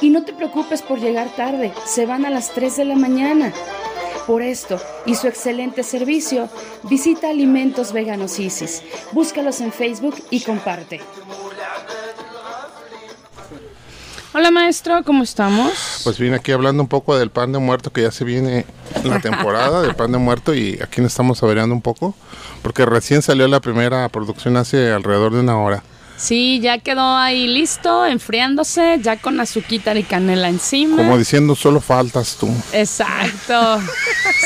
Y no te preocupes por llegar tarde, se van a las 3 de la mañana. Por esto y su excelente servicio, visita Alimentos Veganos Isis. Búscalos en Facebook y comparte. Hola maestro, ¿cómo estamos? Pues vine aquí hablando un poco del pan de muerto que ya se viene la temporada del pan de muerto y aquí nos estamos saboreando un poco porque recién salió la primera producción hace alrededor de una hora. Sí, ya quedó ahí listo, enfriándose, ya con azuquita y canela encima. Como diciendo, solo faltas tú. Exacto.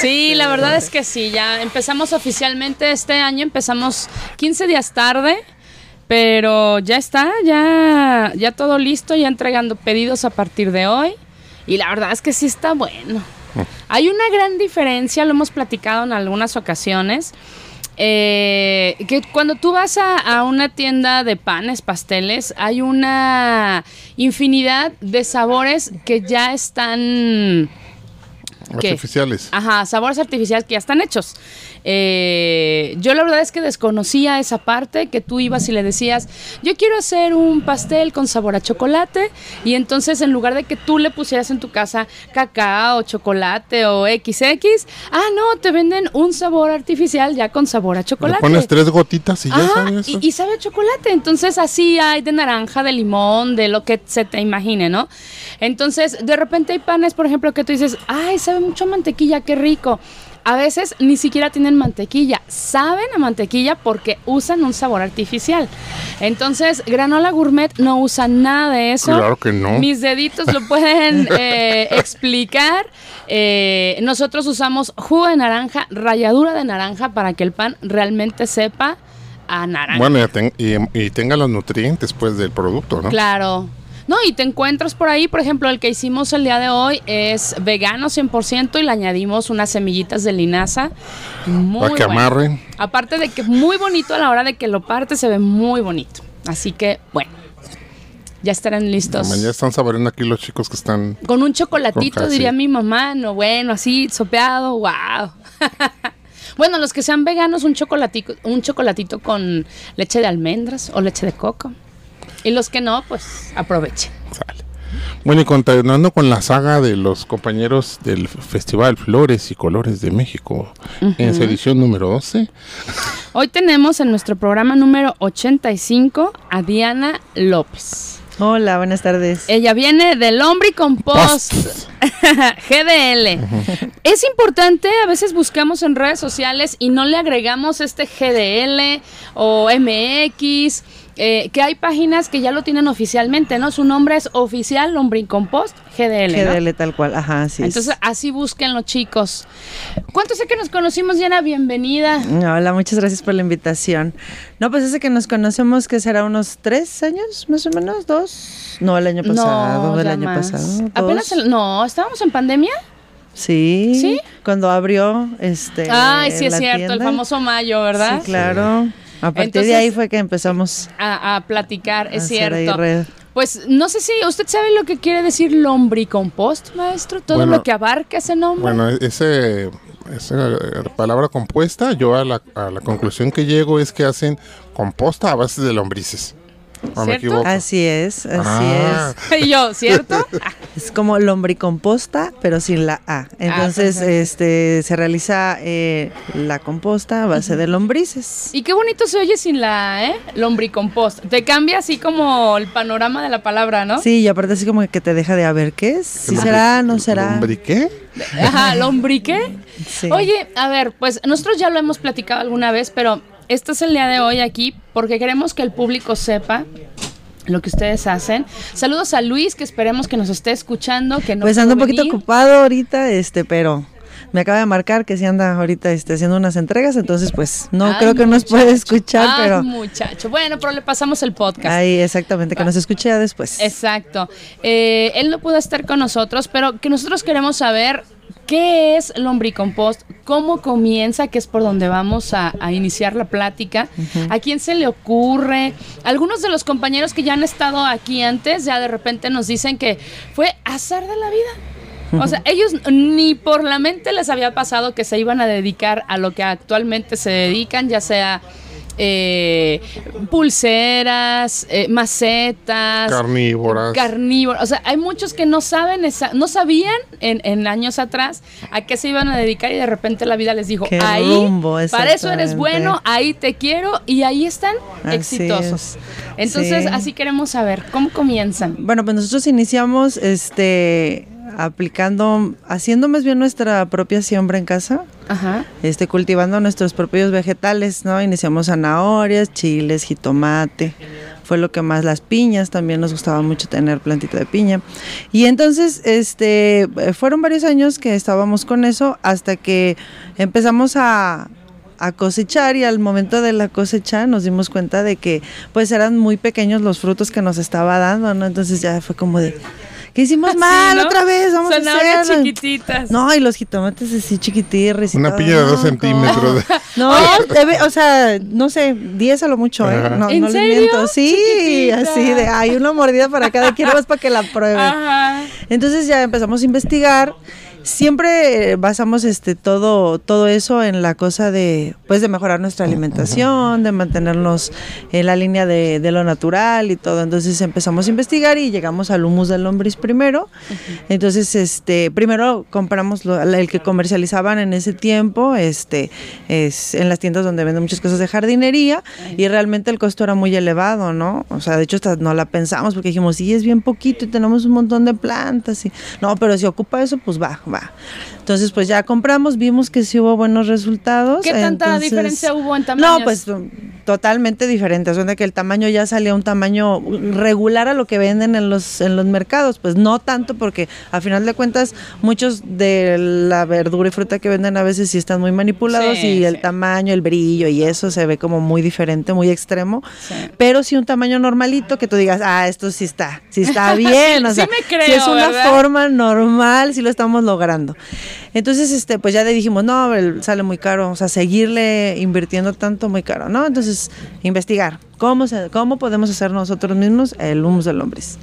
Sí, la verdad es que sí, ya empezamos oficialmente este año, empezamos 15 días tarde, pero ya está, ya, ya todo listo, ya entregando pedidos a partir de hoy. Y la verdad es que sí está bueno. Mm. Hay una gran diferencia, lo hemos platicado en algunas ocasiones eh, que cuando tú vas a, una tienda de panes, pasteles, hay una infinidad de sabores que ya están... Artificiales. Ajá, sabores artificiales que ya están hechos. Eh, yo la verdad es que desconocía esa parte, que tú ibas y le decías, yo quiero hacer un pastel con sabor a chocolate, y entonces en lugar de que tú le pusieras en tu casa cacao, chocolate o XX, ah, no, te venden un sabor artificial ya con sabor a chocolate. Le pones tres gotitas y ya sabes. Y, y sabe a chocolate, entonces así hay de naranja, de limón, de lo que se te imagine, ¿no? Entonces, de repente hay panes, por ejemplo, que tú dices, ay, sabe mucho mantequilla, qué rico a veces ni siquiera tienen mantequilla, saben a mantequilla porque usan un sabor artificial. Entonces, Granola Gourmet no usa nada de eso. Claro que no. Mis deditos lo pueden eh, explicar. Eh, nosotros usamos jugo de naranja, ralladura de naranja para que el pan realmente sepa a naranja. Bueno, y, y tenga los nutrientes pues del producto, ¿no? Claro. No, y te encuentras por ahí, por ejemplo, el que hicimos el día de hoy es vegano 100% y le añadimos unas semillitas de linaza. Muy Para que amarren. Aparte de que es muy bonito a la hora de que lo parte, se ve muy bonito. Así que, bueno. Ya estarán listos. Ya están saboreando aquí los chicos que están. Con un chocolatito, diría mi mamá. No, bueno, así, sopeado. ¡Wow! bueno, los que sean veganos, un chocolatito, un chocolatito con leche de almendras o leche de coco. Y los que no, pues aprovechen. Bueno, y continuando con la saga de los compañeros del Festival Flores y Colores de México, en su edición número 12. Hoy tenemos en nuestro programa número 85 a Diana López. Hola, buenas tardes. Ella viene del Hombre Compost GDL. Es importante, a veces buscamos en redes sociales y no le agregamos este GDL o MX eh, que hay páginas que ya lo tienen oficialmente, ¿no? Su nombre es oficial Compost GDL. GDL tal cual, ajá, sí. Entonces así busquen los chicos. ¿Cuánto sé que nos conocimos, Diana? Bienvenida. Hola, muchas gracias por la invitación. No, pues ese que nos conocemos que será unos tres años, más o menos, dos. No, el año pasado, no, el año pasado. Apenas, no, estábamos en pandemia. Sí, sí, cuando abrió este. Ay, sí es cierto, el famoso mayo, ¿verdad? Sí, claro. A partir de ahí fue que empezamos a, platicar, es cierto. Pues no sé si usted sabe lo que quiere decir lombricompost, maestro, todo lo que abarca ese nombre. Bueno, ese, esa palabra compuesta, yo a la, a la conclusión que llego es que hacen composta a base de lombrices. Así es, así ah. es. Y yo, ¿cierto? es como lombricomposta, pero sin la A. Entonces, este se realiza eh, la composta a base de lombrices. Y qué bonito se oye sin la A, ¿eh? Lombricomposta. Te cambia así como el panorama de la palabra, ¿no? Sí, y aparte así como que te deja de a ver qué es. Si será, no será. ¿Lombriqué? Ajá, ¿lombriqué? Sí. Oye, a ver, pues nosotros ya lo hemos platicado alguna vez, pero este es el día de hoy aquí porque queremos que el público sepa lo que ustedes hacen. Saludos a Luis, que esperemos que nos esté escuchando. Que no pues anda un poquito ocupado ahorita, este, pero me acaba de marcar que sí anda ahorita este, haciendo unas entregas, entonces pues no creo que nos puede escuchar, Ay, pero... muchacho, bueno, pero le pasamos el podcast. Ahí, exactamente, que nos escuche ya después. Exacto. Eh, él no pudo estar con nosotros, pero que nosotros queremos saber ¿Qué es lombricompost? ¿Cómo comienza? Que es por donde vamos a, iniciar la plática. ¿A quién se le ocurre? Algunos de los compañeros que ya han estado aquí antes, ya de repente nos dicen que fue azar de la vida. O sea, ellos ni por la mente les había pasado que se iban a dedicar a lo que actualmente se dedican, ya sea eh, pulseras, eh, macetas. Carnívoras. Carnívoras. O sea, hay muchos que no saben, esa, no sabían en, en, años atrás a qué se iban a dedicar y de repente la vida les dijo, ahí, para eso eres bueno, ahí te quiero y ahí están exitosos. Entonces, así queremos saber, ¿cómo comienzan? Bueno, pues nosotros iniciamos este aplicando, haciendo más bien nuestra propia siembra en casa, este cultivando nuestros propios vegetales, ¿no? Iniciamos zanahorias, chiles, jitomate, fue lo que más las piñas, también nos gustaba mucho tener plantita de piña. Y entonces, este, fueron varios años que estábamos con eso hasta que empezamos a a cosechar y al momento de la cosecha nos dimos cuenta de que pues eran muy pequeños los frutos que nos estaba dando, ¿no? Entonces ya fue como de ¿Qué hicimos mal otra vez? Vamos a hacerlo. chiquititas. No, y los jitomates así chiquitirres. Una piña de dos centímetros. No, o sea, no sé, diez a lo mucho, ¿eh? No, ¿En no serio? miento. Sí, así de, hay una mordida para cada quien más para que la pruebe. Ajá. Entonces ya empezamos a investigar siempre eh, basamos este todo todo eso en la cosa de pues de mejorar nuestra alimentación de mantenernos en la línea de, de lo natural y todo. Entonces empezamos a investigar y llegamos al humus del lombriz primero. Entonces este primero compramos lo, el que comercializaban en ese tiempo este es en las tiendas donde venden muchas cosas de jardinería y realmente el costo era muy elevado no o sea de hecho hasta no la pensamos porque dijimos sí es bien poquito y tenemos un montón de plantas y no pero si ocupa eso pues va 吧。Entonces, pues ya compramos, vimos que sí hubo buenos resultados. ¿Qué tanta diferencia hubo en tamaño? No, pues totalmente diferente. O sea, que el tamaño ya salía un tamaño regular a lo que venden en los, en los mercados. Pues no tanto porque a final de cuentas muchos de la verdura y fruta que venden a veces sí están muy manipulados y el tamaño, el brillo y eso se ve como muy diferente, muy extremo. Pero sí un tamaño normalito que tú digas, ah, esto sí está, sí está bien. o sea, me creo, si es una forma normal, si lo estamos logrando. Entonces, este, pues ya le dijimos, no, sale muy caro, o sea, seguirle invirtiendo tanto muy caro, ¿no? Entonces, investigar, ¿cómo, cómo podemos hacer nosotros mismos el humus de lombriz?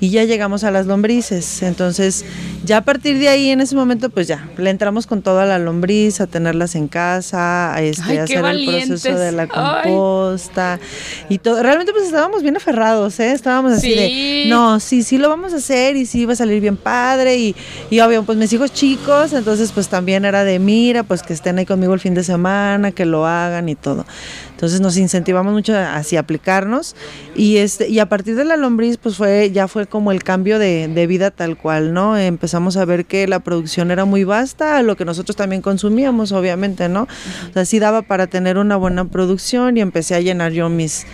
y ya llegamos a las lombrices. Entonces, ya a partir de ahí, en ese momento, pues ya, le entramos con toda la lombriz, a tenerlas en casa, a, este, hacer el proceso de la composta y todo. Realmente, pues estábamos bien aferrados, ¿eh? Estábamos así de, no, sí, sí lo vamos a hacer y sí va a salir bien padre. Y, y obvio, pues mis hijos chicos, entonces, pues también era de, mira, pues que estén ahí conmigo el fin de semana, que lo hagan y todo. Entonces nos incentivamos mucho así a aplicarnos y este y a partir de la lombriz pues fue ya fue como el cambio de, de vida tal cual, ¿no? Empezamos a ver que la producción era muy vasta, lo que nosotros también consumíamos, obviamente, ¿no? O sea, sí daba para tener una buena producción y empecé a llenar yo mis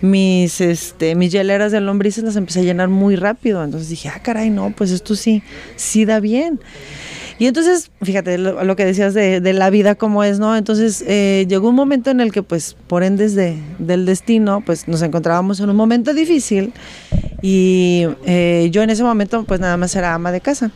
mis este mis hieleras de lombrices las empecé a llenar muy rápido entonces dije ah caray no pues esto sí sí da bien y entonces, fíjate lo, que decías de, la vida como es, ¿no? Entonces eh, llegó un momento en el que, pues, por ende de, del destino, pues nos encontrábamos en un momento difícil y eh, yo en ese momento, pues nada más era ama de casa.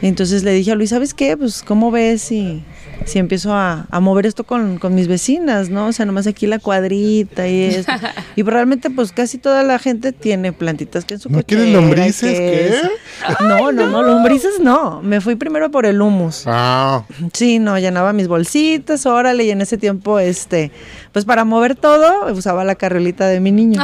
Entonces le dije a Luis, ¿sabes qué? Pues, ¿cómo ves si si empiezo a, mover esto con, mis vecinas, ¿no? O sea, nomás aquí la cuadrita y esto. y realmente, pues casi toda la gente tiene plantitas que en su ¿No quieren lombrices? ¿Qué? No, no, no, lombrices no. Me fui primero por el humus. Ah. Sí, no, llenaba mis bolsitas, órale, y en ese tiempo, este, pues para mover todo, usaba la carriolita de mi niño.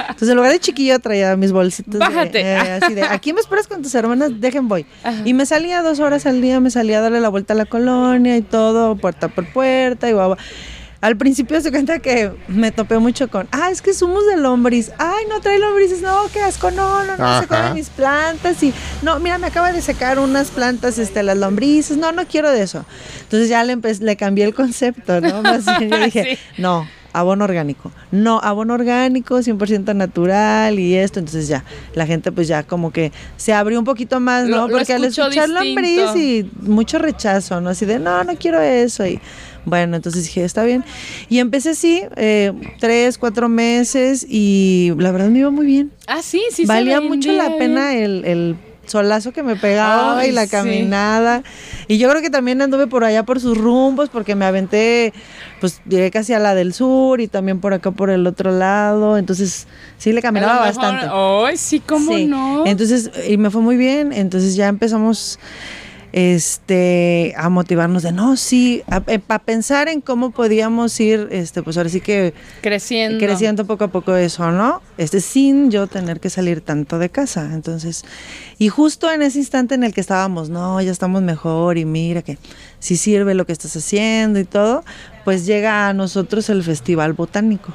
Entonces, en lugar de chiquillo, traía mis bolsitas. Bájate. Eh, así de, aquí me esperas con tus hermanas, dejen voy. Y me salía dos horas al día, me salía a darle la vuelta a la colonia y todo, puerta por puerta y guau. Al principio se cuenta que me topé mucho con, ah, es que somos de lombriz. Ay, no trae lombrices, no, qué asco, no, no, no se comen mis plantas. Y no, mira, me acaba de secar unas plantas, este, las lombrices, no, no quiero de eso. Entonces ya le, le cambié el concepto, ¿no? Más bien yo dije, no, abono orgánico. No, abono orgánico, 100% natural y esto. Entonces ya, la gente pues ya como que se abrió un poquito más, ¿no? Porque al escuchar lombriz y mucho rechazo, ¿no? Así de, no, no quiero eso. Y bueno, entonces dije, está bien. Y empecé así, eh, tres, cuatro meses y la verdad me iba muy bien. Ah, sí, sí. Valía mucho la pena el, el solazo que me pegaba y la caminada. Y yo creo que también anduve por allá por sus rumbos porque me aventé, pues llegué casi a la del sur y también por acá por el otro lado. Entonces sí le caminaba bastante. Ay, sí, cómo no. Entonces, y me fue muy bien. Entonces ya empezamos este, a motivarnos de no, sí, a, eh, a pensar en cómo podíamos ir, este, pues ahora sí que Creciendo. creciendo poco a poco eso, ¿no? Este, sin yo tener que salir tanto de casa. Entonces, y justo en ese instante en el que estábamos, no, ya estamos mejor y mira que si sirve lo que estás haciendo y todo, pues llega a nosotros el Festival Botánico.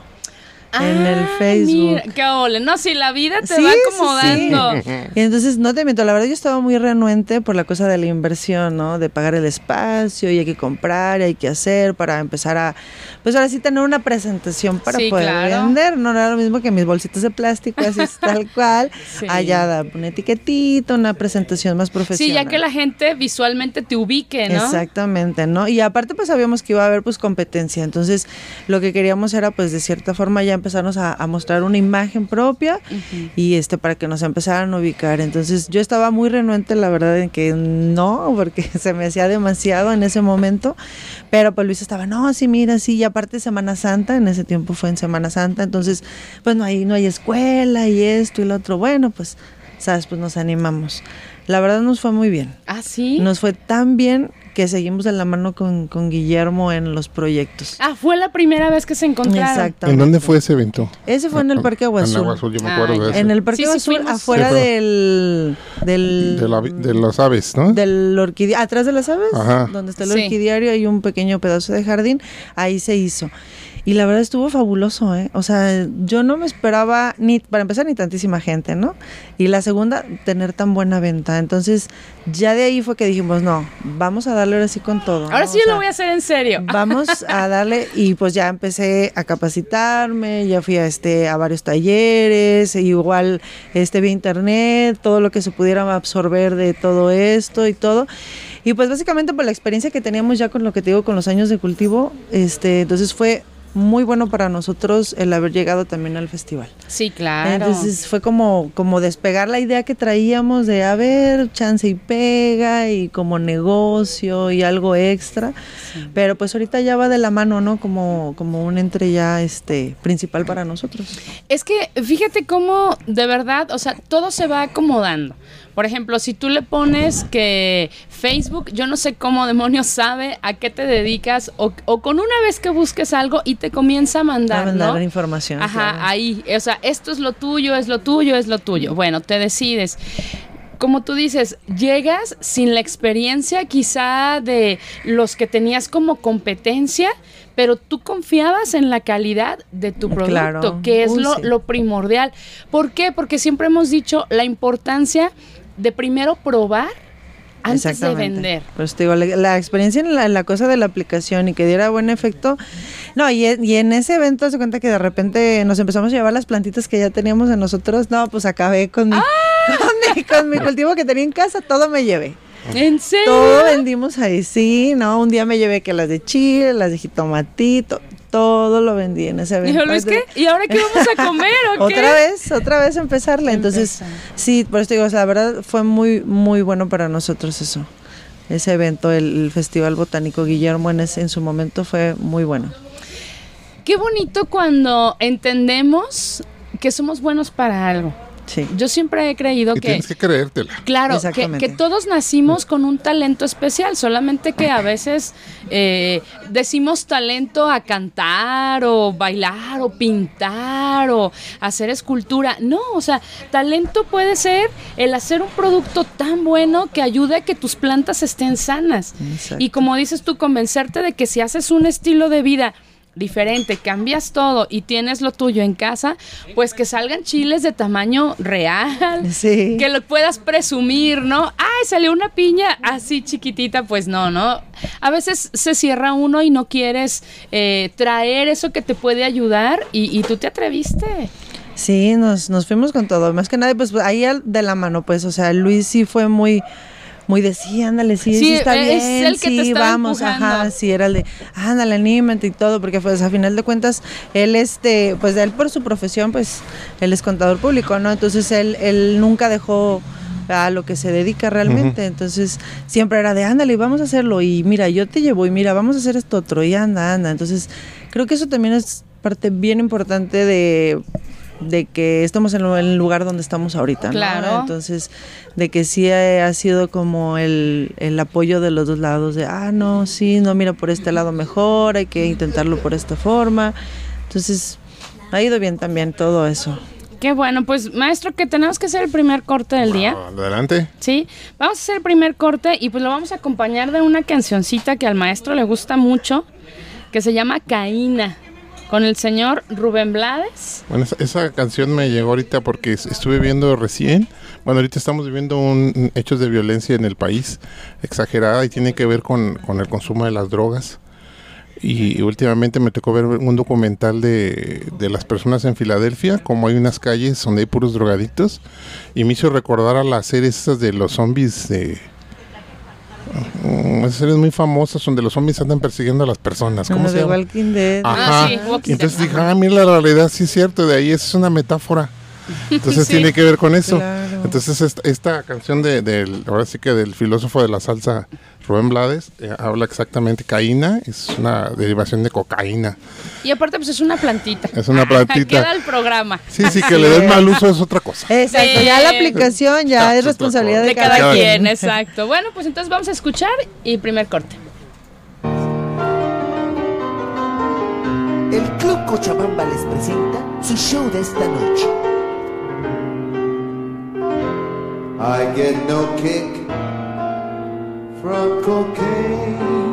En el Ah, Facebook. Mira, qué ole. No, si la vida te Sí, va sí, acomodando. Y entonces, no te miento, la verdad yo estaba muy renuente por la cosa de la inversión, ¿no? De pagar el espacio y hay que comprar y hay que hacer para empezar a, pues ahora sí tener una presentación para Sí, poder claro. vender. No era lo mismo que mis bolsitas de plástico, así es tal cual. Sí. Allá da una etiquetita, una presentación más profesional. Sí, ya que la gente visualmente te ubique, ¿no? Exactamente, ¿no? Y aparte pues sabíamos que iba a haber pues competencia, entonces lo que queríamos era pues de cierta forma ya empezarnos a, a mostrar una imagen propia y este para que nos empezaran a ubicar. Entonces yo estaba muy renuente la verdad en que no, porque se me hacía demasiado en ese momento, pero pues Luis estaba, no, sí, mira, sí, y aparte Semana Santa, en ese tiempo fue en Semana Santa, entonces pues no hay, no hay escuela y esto y lo otro, bueno, pues, sabes, pues nos animamos. La verdad nos fue muy bien. Ah, sí. Nos fue tan bien que seguimos de la mano con, con Guillermo en los proyectos. Ah, fue la primera vez que se encontraron. Exactamente. ¿En dónde fue ese evento? Ese fue en el Parque Agua En Azul. Agua Azul, yo me Ah, acuerdo de ese. En el Parque Sí, Agua sí Azul, fuimos. afuera Sí, del, del de, la- de las aves, ¿no? del orquídea, atrás de las aves, Ajá. donde está el Sí. orquidiario, hay un pequeño pedazo de jardín, ahí se hizo. Y la verdad estuvo fabuloso, ¿eh? O sea, yo no me esperaba, ni para empezar, ni tantísima gente, ¿no? Y la segunda, tener tan buena venta. Entonces, ya de ahí fue que dijimos, no, vamos a darle ahora sí con todo. Ahora ¿no? sí O yo sea, lo voy a hacer en serio. Vamos a darle y pues ya empecé a capacitarme, ya fui a este a varios talleres, e igual este vía internet, todo lo que se pudiera absorber de todo esto y todo. Y pues básicamente por la experiencia que teníamos ya con lo que te digo con los años de cultivo, este entonces fue muy bueno para nosotros el haber llegado también al festival. Sí, claro. Entonces fue como, como despegar la idea que traíamos de, a ver, chance y pega y como negocio y algo extra. Pero pues ahorita ya va de la mano, ¿no? Como, como un entre ya este, principal para nosotros. Es que fíjate cómo de verdad, o sea, todo se va acomodando. Por ejemplo, si tú le pones que Facebook, yo no sé cómo demonios sabe a qué te dedicas o, o con una vez que busques algo y te comienza a mandar, A mandar ¿no? información, Ajá, claro. ahí, o sea, esto es lo tuyo, es lo tuyo, es lo tuyo. Bueno, te decides. Como tú dices, llegas sin la experiencia quizá de los que tenías como competencia, pero tú confiabas en la calidad de tu producto, Claro. que es Uy, lo, sí. lo primordial. ¿Por qué? Porque siempre hemos dicho la importancia de primero probar antes de vender. Pues te digo, la, la experiencia en la, la cosa de la aplicación y que diera buen efecto. No, y, y en ese evento se cuenta que de repente nos empezamos a llevar las plantitas que ya teníamos en nosotros. No, pues acabé con mi, con mi, con mi cultivo que tenía en casa, todo me llevé. ¿En serio? Todo vendimos ahí, sí, ¿no? Un día me llevé que las de chile, las de jitomatito, todo lo vendí en ese evento. Dijo Luis, ¿qué? ¿Y ahora qué vamos a comer o qué? Otra vez, otra vez empezarla. Entonces, Empezar. sí, por eso te digo, o sea, la verdad fue muy, muy bueno para nosotros eso. Ese evento, el, el Festival Botánico Guillermo en, ese- en su momento fue muy bueno. Qué bonito cuando entendemos que somos buenos para algo. Sí. Yo siempre he creído Y que, tienes que creértela. claro, que, todos nacimos con un talento especial, solamente que a veces eh, decimos talento a cantar o bailar o pintar o hacer escultura. No, o sea, talento puede ser el hacer un producto tan bueno que ayude a que tus plantas estén sanas. Exacto. Y como dices tú, convencerte de que si haces un estilo de vida diferente, cambias todo y tienes lo tuyo en casa, pues que salgan chiles de tamaño real, Sí. que lo puedas presumir, ¿no? Ay, salió una piña así chiquitita, pues no, ¿no? A veces se cierra uno y no quieres eh, traer eso que te puede ayudar y, y tú te atreviste. Sí, nos, nos fuimos con todo. Más que nada, pues ahí de la mano, pues, o sea, Luis sí fue muy, muy de sí, ándale, sí, sí, Sí, está es bien, el que te sí, vamos, empujando. ajá, sí, era el de, ándale, anímate y todo, porque pues a final de cuentas, él, este, pues él por su profesión, pues, él es contador público, ¿no? Entonces él, él nunca dejó a lo que se dedica realmente, entonces siempre era de, ándale, vamos a hacerlo, y mira, yo te llevo, y mira, vamos a hacer esto otro, y anda, anda, entonces creo que eso también es parte bien importante de de que estamos en el lugar donde estamos ahorita, ¿no? Claro. Entonces, de que sí ha, ha sido como el, el apoyo de los dos lados, de, ah, no, sí, no, mira, por este lado mejor, hay que intentarlo por esta forma. Entonces, ha ido bien también todo eso. Qué bueno, pues maestro, que tenemos que hacer el primer corte del día. Adelante. Sí, vamos a hacer el primer corte y pues lo vamos a acompañar de una cancioncita que al maestro le gusta mucho, que se llama Caína, con el señor Rubén Blades. Bueno, esa, esa canción me llegó ahorita porque es- estuve viendo recién. Bueno, ahorita estamos viviendo un, hechos de violencia en el país exagerada y tiene que ver con, con el consumo de las drogas. Y últimamente me tocó ver un documental de, de las personas en Filadelfia, como hay unas calles donde hay puros drogadictos, y me hizo recordar a las series esas de los zombies de... mm, Esas series muy famosas donde los zombies andan persiguiendo a las personas. ¿Cómo Como se de llama? Walking Dead. Ah, Ajá. sí, Walking Y entonces Dead. dije, ah, mira la realidad, sí es cierto, de ahí es una metáfora. Entonces Sí. tiene que ver con eso. Claro. Entonces esta, esta canción de, del, ahora sí que del filósofo de la salsa, Rubén Blades, eh, habla exactamente, caína, es una derivación de cocaína. Y aparte pues es una plantita. Es una plantita. Queda el programa. Sí, sí, que le den mal uso es otra cosa. Exacto, Sí. ya la aplicación ya Ah, es responsabilidad de, De cada cada quien, quien. exacto. Bueno, pues entonces vamos a escuchar y primer corte. El Club Cochabamba les presenta su show de esta noche. I get no kick from cocaine.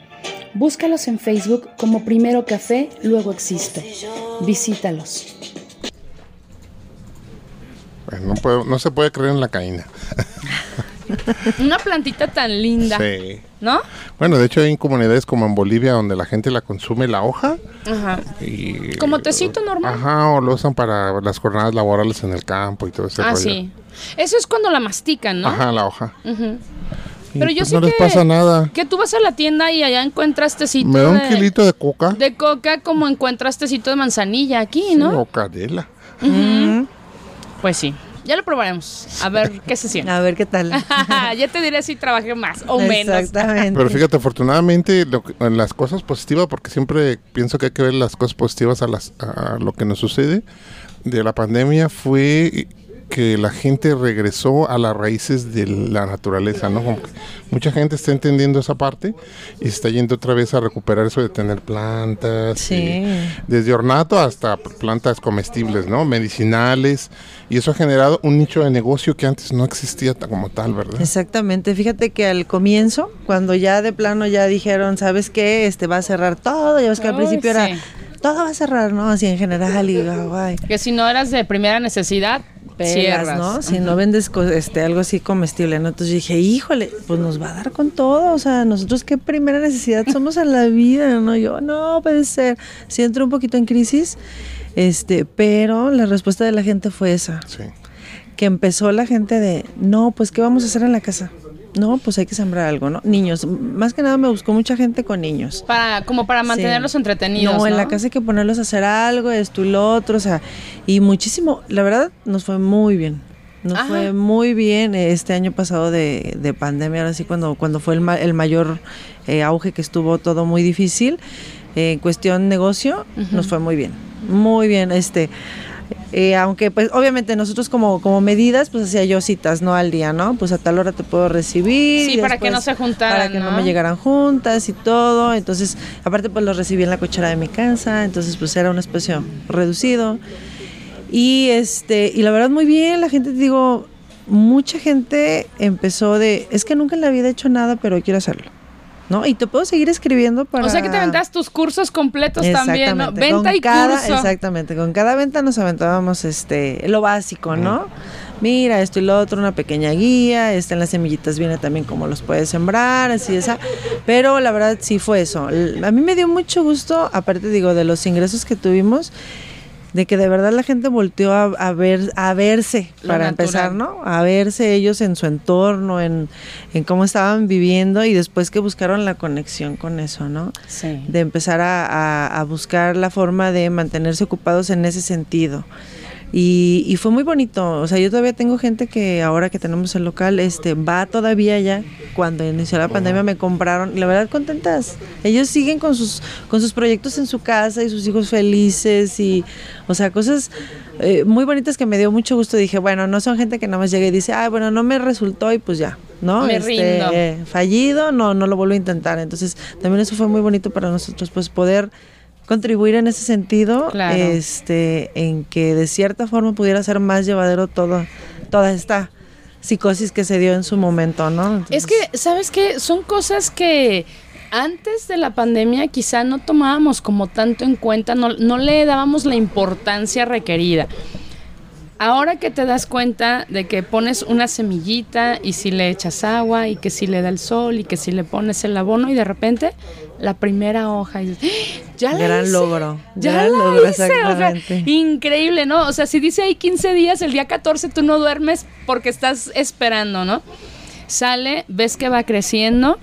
Búscalos en Facebook como Primero Café, luego Existo. Visítalos. No, puedo- no se puede creer en la caína. Una plantita tan linda, Sí. ¿no? Bueno, de hecho hay comunidades como en Bolivia donde la gente la consume la hoja Ajá. y... Como tecito normal. Ajá, o lo usan para las jornadas laborales en el campo y todo ese Ah, rollo. sí. Eso es cuando la mastican, ¿no? Ajá, la hoja. Pero yo pues, sé no les que- pasa nada. Que tú vas a la tienda y allá encuentras tecito Me da un de, kilito de coca de coca como encuentras tecito de manzanilla aquí, sí, ¿no? o canela. Pues sí. Ya lo probaremos. A ver qué se siente. A ver qué tal. ya te diré si trabajé más o menos. Exactamente. Pero fíjate, afortunadamente, lo que- las cosas positivas, porque siempre pienso que hay que ver las cosas positivas a, las, a lo que nos sucede de la pandemia, fue que la gente regresó a las raíces de la naturaleza, ¿no? Como que mucha gente está entendiendo esa parte y se está yendo otra vez a recuperar eso de tener plantas, Sí. y desde ornato hasta plantas comestibles, ¿no? Medicinales, y eso ha generado un nicho de negocio que antes no existía como tal, ¿verdad? Exactamente, fíjate que al comienzo, cuando ya de plano ya dijeron, ¿sabes qué? Este va a cerrar todo, ya ves que al principio sí. era, todo va a cerrar, ¿no? Así en general, y ay, Que si no eras de primera necesidad, pelas, cierras. ¿no? Si no vendes co- este, algo así comestible, ¿no? Entonces dije, híjole, pues nos va a dar con todo, o sea, nosotros qué primera necesidad somos en la vida, ¿no? Yo, no, puede ser. Sí entró un poquito en crisis, este, pero la respuesta de la gente fue esa. Sí. que empezó la gente de, no, pues ¿qué vamos a hacer en la casa? No, pues hay que sembrar algo, ¿no? Niños, más que nada me buscó mucha gente con niños. Para, como para mantenerlos Sí. entretenidos. No, en la casa hay que ponerlos a hacer algo, esto y lo otro, o sea, y muchísimo, la verdad, nos fue muy bien. Nos Ajá. fue muy bien este año pasado de, de pandemia, ahora sí, cuando, cuando fue el, ma- el mayor eh, auge que estuvo todo muy difícil. eh, en cuestión negocio, nos fue muy bien. Muy bien, este. Eh, aunque pues obviamente nosotros como, como medidas pues hacía yo citas no al día no pues a tal hora te puedo recibir Sí, para que no se juntaran, para que no, ¿no? me llegaran juntas y todo. Entonces aparte pues los recibí en la cochera de mi casa. Entonces pues era un espacio reducido. Y este y la verdad muy bien. La gente te digo mucha gente empezó de es que nunca en la vida he hecho nada pero quiero hacerlo no y te puedo seguir escribiendo para O sea que te aventas tus cursos completos también, ¿no? Venta con y cada- curso. Exactamente, con cada venta nos aventábamos este lo básico, ¿no? Mira, esto y lo otro, una pequeña guía, este en las semillitas viene también cómo los puedes sembrar, así esa. Pero la verdad sí fue eso. A mí me dio mucho gusto, aparte digo, de los ingresos que tuvimos, de que de verdad la gente volteó a, a ver, a verse, Lo para natural. empezar, ¿no? A verse ellos en su entorno, en, en cómo estaban viviendo y después que buscaron la conexión con eso, ¿no? Sí. de empezar a, a- a buscar la forma de mantenerse ocupados en ese sentido. Y, y fue muy bonito, o sea, yo todavía tengo gente que ahora que tenemos el local, este, va todavía ya, cuando inició la pandemia me compraron, la verdad contentas, ellos siguen con sus, con sus proyectos en su casa y sus hijos felices y, o sea, cosas eh, muy bonitas que me dio mucho gusto, dije, bueno, no son gente que nada más llega y dice, ah, bueno, no me resultó y pues ya, ¿no? Me rindo. eh, fallido, no, no lo vuelvo a intentar. Entonces, también eso fue muy bonito para nosotros, pues poder contribuir en ese sentido, Claro. este, en que de cierta forma pudiera ser más llevadero todo, toda esta psicosis que se dio en su momento, ¿no? Es que, ¿sabes qué? Son cosas que antes de la pandemia quizá no tomábamos como tanto en cuenta, no, no le dábamos la importancia requerida. ahora que te das cuenta de que pones una semillita y si le echas agua y que si le da el sol y que si le pones el abono y de repente la primera hoja y dices, ¡Ah! ya la Gran hice, logro, ya gran la logro, hice", o sea, exactamente. increíble, ¿no? O sea, si dice ahí 15 días, el día 14 tú no duermes porque estás esperando, ¿no? Sale, ves que va creciendo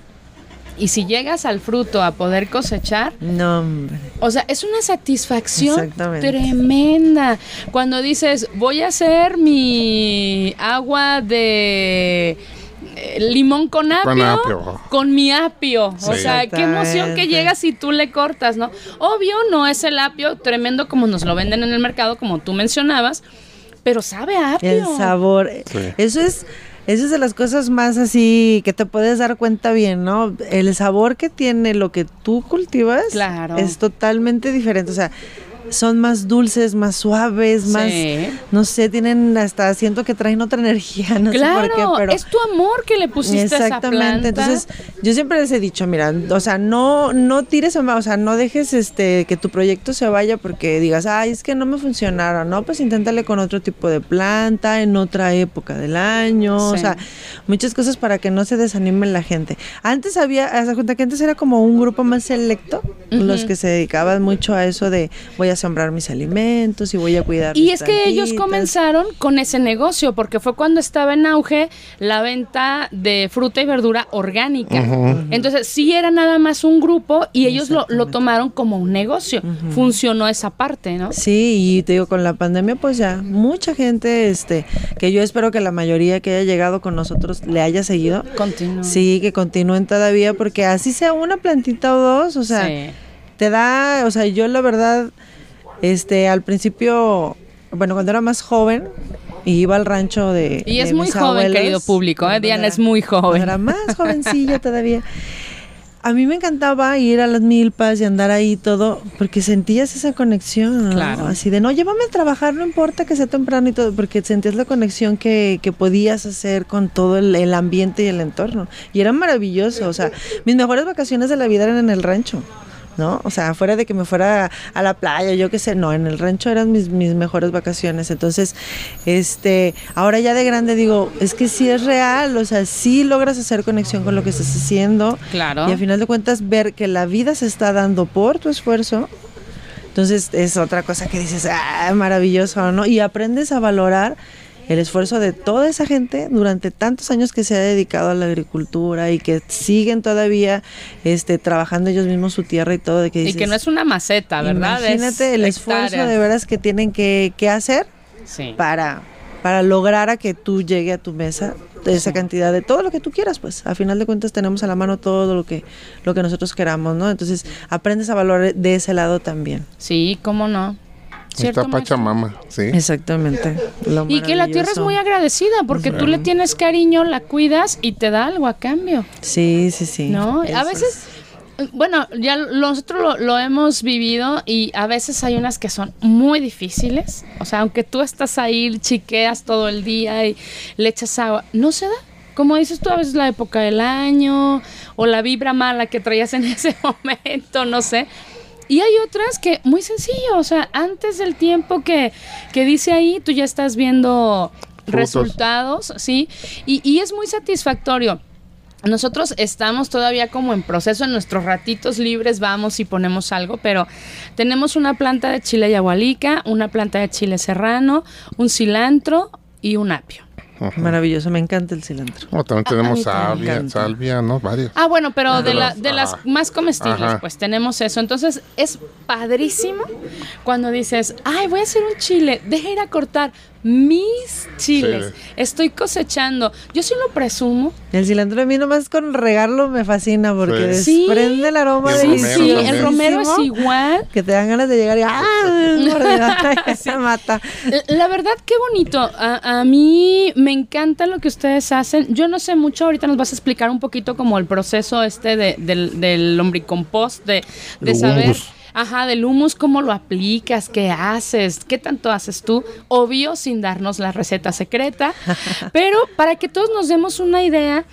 y si llegas al fruto a poder cosechar, No, hombre. o sea, es una satisfacción tremenda. Cuando dices, voy a hacer mi agua de limón con apio, Con apio. con mi apio. O Sí. sea, qué emoción que llegas y tú le cortas, ¿no? Obvio, no es el apio tremendo como nos lo venden en el mercado, como tú mencionabas, pero sabe a apio. El sabor. Sí. Eso es, eso es de las cosas más así que te puedes dar cuenta bien, ¿no? El sabor que tiene lo que tú cultivas Claro. es totalmente diferente. O sea, son más dulces, más suaves, más, Sí. no sé, tienen hasta, siento que traen otra energía, no claro, sé por qué, pero... es tu amor que le pusiste a esa Exactamente, planta. entonces yo siempre les he dicho, mira, o sea, no, no tires, o sea, no dejes este que tu proyecto se vaya porque digas, ay, es que no me funcionaron, no, pues inténtale con otro tipo de planta, en otra época del año, o sea, muchas cosas para que no se desanime la gente. Antes había, haz de cuenta que antes era como un grupo más selecto, los que se dedicaban mucho a eso de voy a sembrar mis alimentos y voy a cuidar Y mis es que ellos comenzaron con ese negocio, porque fue cuando estaba en auge la venta de fruta y verdura orgánica. Entonces, sí era nada más un grupo y ellos lo, lo tomaron como un negocio. Funcionó esa parte, ¿no? Sí, y te digo, con la pandemia, pues ya, mucha gente, este, que yo espero que la mayoría que haya llegado con nosotros le haya seguido. Continúa. Sí, que continúen todavía, porque así sea una plantita o dos, o sea, Sí. te da, o sea, yo la verdad, este, al principio, bueno, cuando era más joven, y iba al rancho de. Y es de muy mis joven, abuelos, querido público, ¿eh? Diana era- es muy joven. Era más jovencilla todavía. A mí me encantaba ir a las milpas y andar ahí y todo, porque sentías esa conexión, ¿no? Claro. Así de, no, llévame a trabajar, no importa que sea temprano y todo, porque sentías la conexión que, que podías hacer con todo el, el ambiente y el entorno. Y era maravilloso, o sea, mis mejores vacaciones de la vida eran en el rancho. ¿No? O sea, fuera de que me fuera a la playa, yo qué sé, no, en el rancho eran mis, mis mejores vacaciones. Entonces, este, ahora ya de grande digo, es que sí es real, o sea, sí logras hacer conexión con lo que estás haciendo. Claro. Y al final de cuentas, ver que la vida se está dando por tu esfuerzo. Entonces es otra cosa que dices, ah, maravilloso, ¿no? Y aprendes a valorar el esfuerzo de toda esa gente durante tantos años que se ha dedicado a la agricultura y que siguen todavía este, trabajando ellos mismos su tierra y todo. De que Y que no es una maceta, ¿verdad? Es Imagínate el esfuerzo de veras que tienen que, que hacer Sí. para, para lograr a que tú llegue a tu mesa esa cantidad de todo lo que tú quieras, pues a final de cuentas tenemos a la mano todo lo que, lo que nosotros queramos, ¿no? Entonces aprendes a valorar de ese lado también. Sí, cómo no. ¿Cierto, Está? Pachamama, sí. Exactamente. lo Y que la tierra es muy agradecida porque tú le tienes cariño, la cuidas y te da algo a cambio. Sí, sí, sí. ¿No? Eso A es. veces, bueno, ya nosotros lo, lo hemos vivido y a veces hay unas que son muy difíciles. O sea, aunque tú estás ahí, chiqueas todo el día y le echas agua, no se da. Como dices tú, a veces la época del año o la vibra mala que traías en ese momento, no sé. Y hay otras que muy sencillo, o sea, antes del tiempo que, que dice ahí, tú ya estás viendo Frutos. resultados, ¿sí? Y, y es muy satisfactorio. Nosotros estamos todavía como en proceso, en nuestros ratitos libres vamos y ponemos algo, pero tenemos una planta de chile yagualica, una planta de chile serrano, un cilantro y un apio. Maravilloso, me encanta el cilantro. También tenemos salvia, salvia, ¿no? Varios. Ah, bueno, pero de, De la- las- de las ajá. más comestibles, Ajá. pues tenemos eso. Entonces es padrísimo cuando dices, ay, voy a hacer un chile, deja ir a cortar mis chiles. Sí. Estoy cosechando. Yo sí lo presumo. El cilantro a mí nomás con regarlo me fascina porque Sí. desprende el aroma el Sí, sí, el romero es igual. Que te dan ganas de llegar y ¡ah! se mata. La- verdad, qué bonito. A, a mí me encanta lo que ustedes hacen. Yo no sé mucho, ahorita nos vas a explicar un poquito como el proceso este de- del, del lombricompost, de, de saber, humus. Ajá, del humus, cómo lo aplicas, qué haces, qué tanto haces tú. Obvio, sin darnos la receta secreta, pero para que todos nos demos una idea,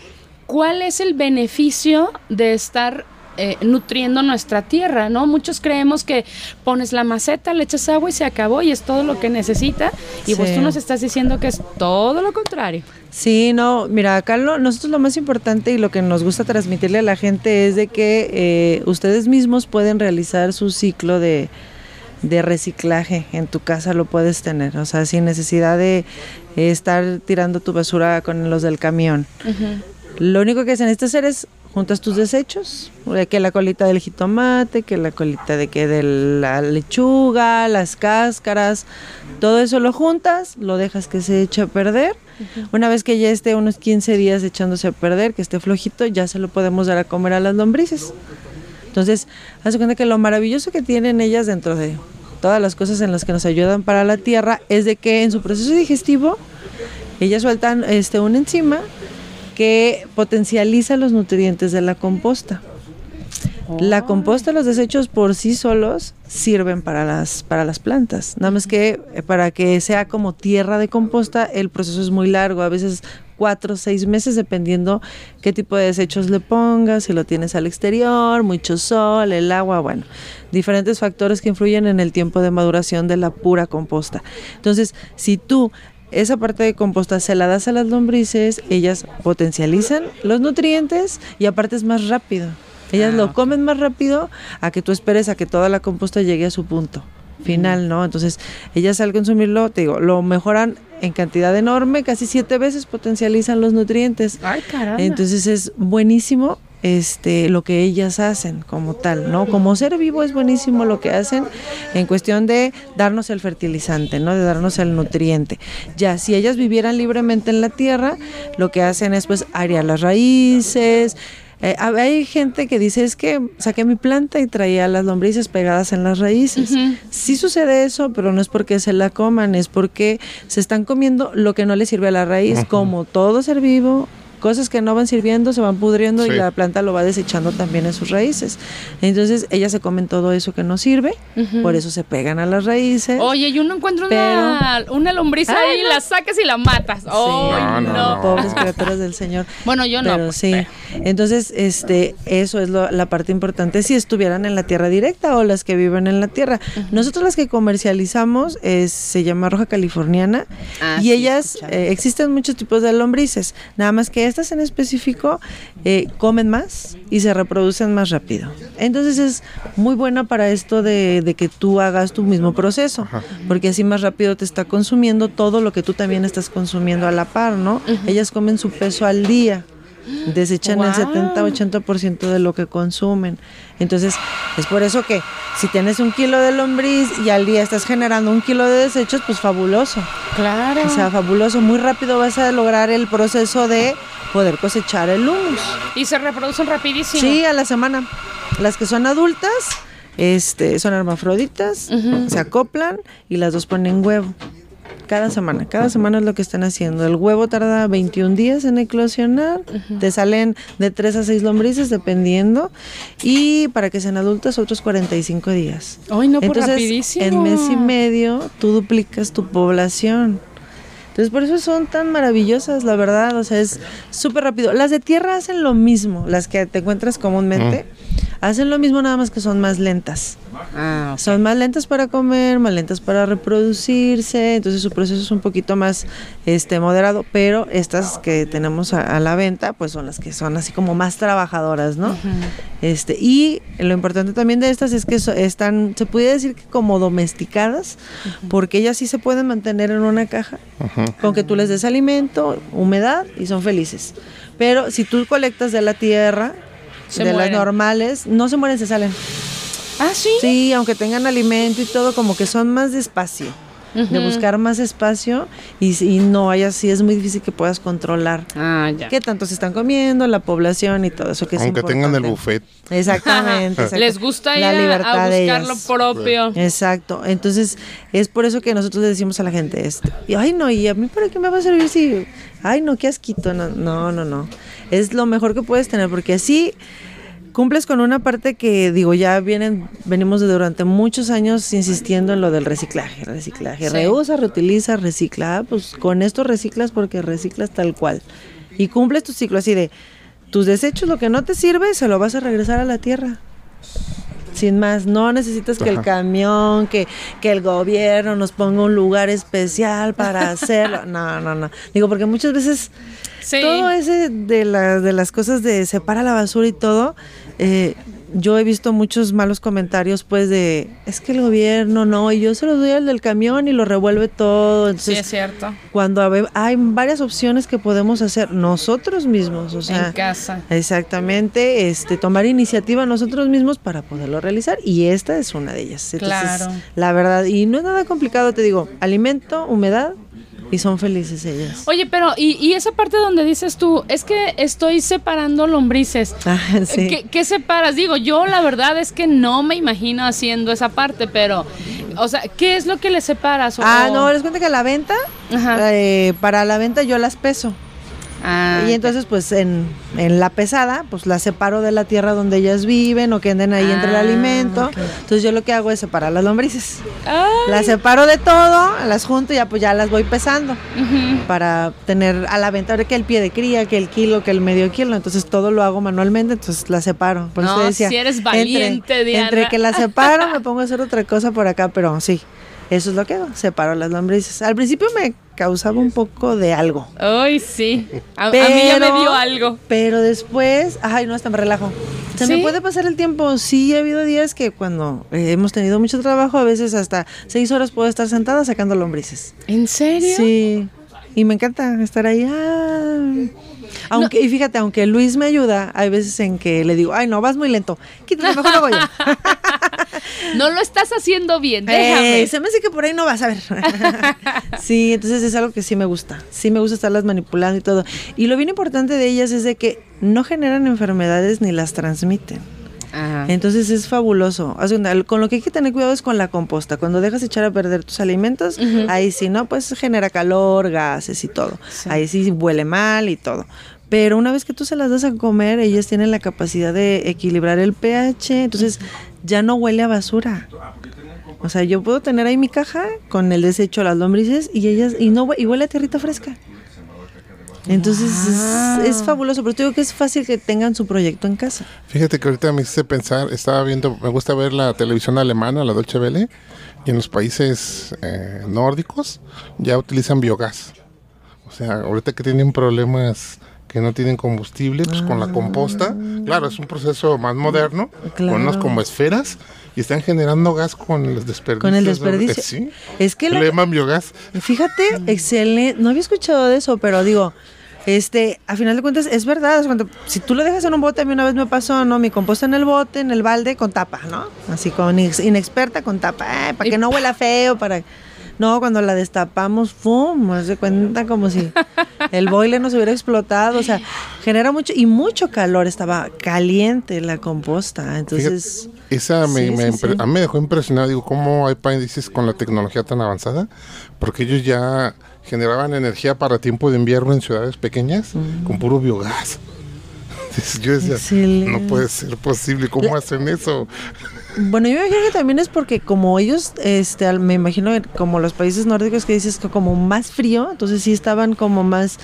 ¿cuál es el beneficio de estar eh, nutriendo nuestra tierra, ¿no? Muchos creemos que pones la maceta, le echas agua y se acabó y es todo lo que necesita. Y Sí. tú nos estás diciendo que es todo lo contrario. Sí, no, mira, acá lo- nosotros lo más importante y lo que nos gusta transmitirle a la gente es de que eh, ustedes mismos pueden realizar su ciclo de, de reciclaje en tu casa, lo puedes tener, o sea, sin necesidad de eh, estar tirando tu basura con los del camión. Lo único que se necesita hacer es juntas tus desechos, de que la colita del jitomate, que la colita de que de la lechuga, las cáscaras, todo eso lo juntas, lo dejas que se eche a perder. Una vez que ya esté unos 15 días echándose a perder, que esté flojito, ya se lo podemos dar a comer a las lombrices. Entonces, haz cuenta que lo maravilloso que tienen ellas dentro de todas las cosas en las que nos ayudan para la tierra es de que en su proceso digestivo ellas sueltan este una enzima que potencializa los nutrientes de la composta. La composta, los desechos por sí solos sirven para las, para las plantas. Nada más que eh, para que sea como tierra de composta, el proceso es muy largo, a veces cuatro o seis meses, dependiendo qué tipo de desechos le pongas, si lo tienes al exterior, mucho sol, el agua, bueno, diferentes factores que influyen en el tiempo de maduración de la pura composta. Entonces, si tú esa parte de composta se la das a las lombrices, ellas potencializan los nutrientes y aparte es más rápido. Ellas lo comen más rápido a que tú esperes a que toda la composta llegue a su punto final, ¿no? Entonces, ellas al consumirlo, te digo, lo mejoran en cantidad enorme, casi siete veces potencializan los nutrientes. Ay, caramba. Entonces es buenísimo este lo que ellas hacen como tal, ¿no? Como ser vivo es buenísimo lo que hacen en cuestión de darnos el fertilizante, ¿no? De darnos el nutriente. Ya si ellas vivieran libremente en la tierra, lo que hacen es pues arear las raíces, eh, hay gente que dice es que saqué mi planta y traía las lombrices pegadas en las raíces. Sí sucede eso, pero no es porque se la coman, es porque se están comiendo lo que no le sirve a la raíz, como todo ser vivo. Cosas que no van sirviendo se van pudriendo y Sí. la planta lo va desechando también en sus raíces. Entonces ellas se comen todo eso que no sirve, por eso se pegan a las raíces. Oye, y uno encuentra una, una lombriz ahí, la sacas y la matas. ¡Ay, No, no! no, no. Pobres criaturas del Señor. Bueno, yo no. Pero pues, sí. pero- Entonces, este, eso es lo- la parte importante si estuvieran en la tierra directa o las que viven en la tierra. Nosotros las que comercializamos es- se llama roja californiana Ah, y sí, ellas eh, existen muchos tipos de lombrices. Nada más que estas en específico eh, comen más y se reproducen más rápido. Entonces es muy buena para esto de, de que tú hagas tu mismo proceso, porque así más rápido te está consumiendo todo lo que tú también estás consumiendo a la par, ¿no? Ellas comen su peso al día. Desechan el Guau. 70-80% de lo que consumen. Entonces, es por eso que si tienes un kilo de lombriz y al día estás generando un kilo de desechos, pues fabuloso. Claro. O sea, fabuloso. Muy rápido vas a lograr el proceso de poder cosechar el humus. y se reproducen rapidísimo. Sí, a la semana. Las que son adultas, este, son hermafroditas, se acoplan y las dos ponen huevo. Cada semana, cada semana es lo que están haciendo. El huevo tarda 21 días en eclosionar, te salen de 3 a 6 lombrices dependiendo y para que sean adultas otros 45 días. Ay, no, pues Entonces, rapidísimo. en mes y medio tú duplicas tu población. Entonces, por eso son tan maravillosas, la verdad. O sea, es súper rápido. Las de tierra hacen lo mismo, las que te encuentras comúnmente. Hacen lo mismo, nada más que son más lentas. Ah, ok. Son más lentas para comer, más lentas para reproducirse, entonces su proceso es un poquito más este moderado, pero estas que tenemos a, a la venta, pues son las que son así como más trabajadoras, ¿no? Este, y lo importante también de estas es que so- están, se puede decir que como domesticadas, porque ellas sí se pueden mantener en una caja, con que tú les des alimento, humedad y son felices. Pero si tú colectas de la tierra, Se de mueren. las normales, no se mueren, se salen. Ah, sí. Sí, aunque tengan alimento y todo, como que son más de espacio, de buscar más espacio y, si- y no hay así, es muy difícil que puedas controlar Ah, ya. qué tanto se están comiendo, la población y todo eso que es Aunque tengan el buffet. Exactamente. exacto. Les gusta ir La a- libertad a de buscar lo propio. Exacto. Entonces, es por eso que nosotros le decimos a la gente esto. Y, ay, no, ¿y a mí para qué me va a servir si... Ay, no, qué asquito. No, no, no, no. Es lo mejor que puedes tener porque así cumples con una parte que, digo, ya vienen, venimos de durante muchos años insistiendo en lo del reciclaje, reciclaje. Sí. Reusa, reutiliza, recicla. Pues con esto reciclas porque reciclas tal cual. Y cumples tu ciclo así de... tus desechos, lo que no te sirve, se lo vas a regresar a la tierra. Sin más, no necesitas que el camión, que, que el gobierno nos ponga un lugar especial para hacerlo. No, no, no. Digo, porque muchas veces Sí. todo ese de, las de las cosas de separa la basura y todo, eh, yo he visto muchos malos comentarios pues de, es que el gobierno no, y yo se los doy al del camión y lo revuelve todo. Sí, Entonces, es cierto. cuando hay varias opciones que podemos hacer nosotros mismos, o sea, en casa. exactamente, este, tomar iniciativa nosotros mismos para poderlo realizar y esta es una de ellas. Entonces, Claro. la verdad, y no es nada complicado, te digo, alimento, humedad y son felices ellas. Oye, pero, y, y esa parte donde dices tú, es que estoy separando lombrices. Ah, sí. ¿Qué, qué separas? Digo, yo la verdad es que no me imagino haciendo esa parte, pero, o sea, ¿qué es lo que le separas? O- Ah, no, les cuento que la venta, Ajá. eh, para la venta yo las peso. Ah, y entonces, pues en, en la pesada, pues las separo de la tierra donde ellas viven o que anden ahí entre el Ah, alimento. Entonces yo lo que hago es separar las lombrices. Ay, Las separo de todo, las junto y ya pues ya las voy pesando para tener a la venta ahora que el pie de cría, que el kilo, que el medio kilo. Entonces todo lo hago manualmente, entonces las separo. Por eso No, decía, si eres entre- valiente, Diana. Entre que las separo me pongo a hacer otra cosa por acá, pero sí. Eso es lo que hago, separo las lombrices. Al principio me causaba un poco de algo. Ay, sí. A, a Pero, mí ya me dio algo. Pero después, ay, no, hasta me relajo. Se ¿Sí? me puede pasar el tiempo. Sí, ha habido días que cuando eh, hemos tenido mucho trabajo, a veces hasta seis horas puedo estar sentada sacando lombrices. ¿En serio? Sí. Y me encanta estar ahí. ah. Aunque, y fíjate, aunque Luis me ayuda, hay veces en que le digo, ay, no, vas muy lento. Quítate, mejor lo hago yo. No lo estás haciendo bien, déjame. Eh, se me hace que por ahí no vas a ver. sí, entonces es algo que sí me gusta. Sí me gusta estarlas manipulando y todo. Y lo bien importante de ellas es de que no generan enfermedades ni las transmiten. Ajá. Entonces es fabuloso. Con lo que hay que tener cuidado es con la composta. Cuando dejas echar a perder tus alimentos, ahí sí, ¿no? Pues genera calor, gases y todo. Sí. Ahí sí huele mal y todo. Pero una vez que tú se las das a comer, ellas tienen la capacidad de equilibrar el pH, entonces ya no huele a basura. O sea, yo puedo tener ahí mi caja con el desecho de las lombrices y ellas y no y huele a tierrita fresca. Entonces es, es fabuloso, pero te digo que es fácil que tengan su proyecto en casa. Fíjate que ahorita me hice pensar, estaba viendo, me gusta ver la televisión alemana, la Deutsche Welle, y en los países eh, nórdicos ya utilizan biogás. O sea, ahorita que tienen problemas que no tienen combustible, pues con la composta, claro, es un proceso más moderno, Claro. con unas como esferas, y están generando gas con los desperdicios. Con el desperdicio. Sí, Es que le la- llaman biogás. Fíjate, excelente. No había escuchado de eso, pero digo, este, a final de cuentas es verdad. es cuando- si tú lo dejas en un bote, a mí una vez me pasó, ¿no? Mi composta en el bote, en el balde, con tapa, ¿no? Así con inex- inexperta con tapa, eh, para que no huela feo, para... No, cuando la destapamos, ¡fum! De cuenta como si el boiler nos hubiera explotado. O sea, genera mucho y mucho calor. Estaba caliente la composta. Entonces, Fíjate, esa me, sí, me sí, impre- sí. a mí me dejó impresionado. Digo, ¿cómo hay países con la tecnología tan avanzada? Porque ellos ya generaban energía para tiempo de invierno en ciudades pequeñas con puro biogás. Yo decía, Excelente. no puede ser posible, ¿cómo hacen eso? Bueno, yo me imagino que también es porque como ellos, este, al- me imagino que como los países nórdicos que dices que como más frío, entonces sí estaban como más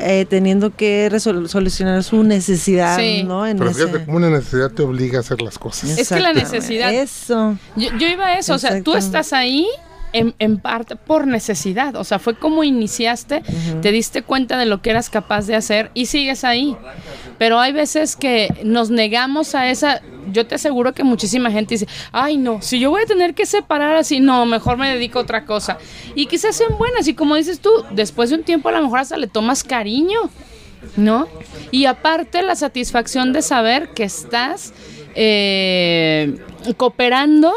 eh, teniendo que solucionar su necesidad, Sí. ¿no? En Pero ese- fíjate cómo una necesidad te obliga a hacer las cosas. Es que la necesidad- Eso. Yo, yo iba a eso, o sea, tú estás ahí en, en parte por necesidad, o sea, fue como iniciaste, te diste cuenta de lo que eras capaz de hacer y sigues ahí. Pero hay veces que nos negamos a esa, yo te aseguro que muchísima gente dice, ay no, si yo voy a tener que separar así, no, mejor me dedico a otra cosa. Y quizás sean buenas y como dices tú, después de un tiempo a lo mejor hasta le tomas cariño. ¿no? Y aparte la satisfacción de saber que estás eh, cooperando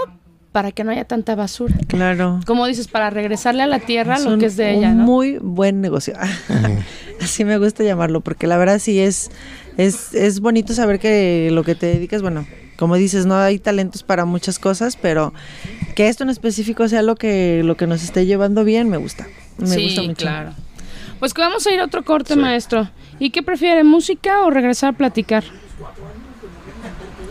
para que no haya tanta basura. Claro. Como dices, para regresarle a la tierra Es lo un- que es de un ella, ¿no? Muy buen negocio. Así me gusta llamarlo, porque la verdad sí es, es, es bonito saber que lo que te dedicas, bueno, como dices, no hay talentos para muchas cosas, pero que esto en específico sea lo que, lo que nos esté llevando bien, me gusta. Me sí, gusta mucho. claro. Pues que vamos a ir a otro corte, maestro. ¿Y qué prefiere, música o regresar a platicar?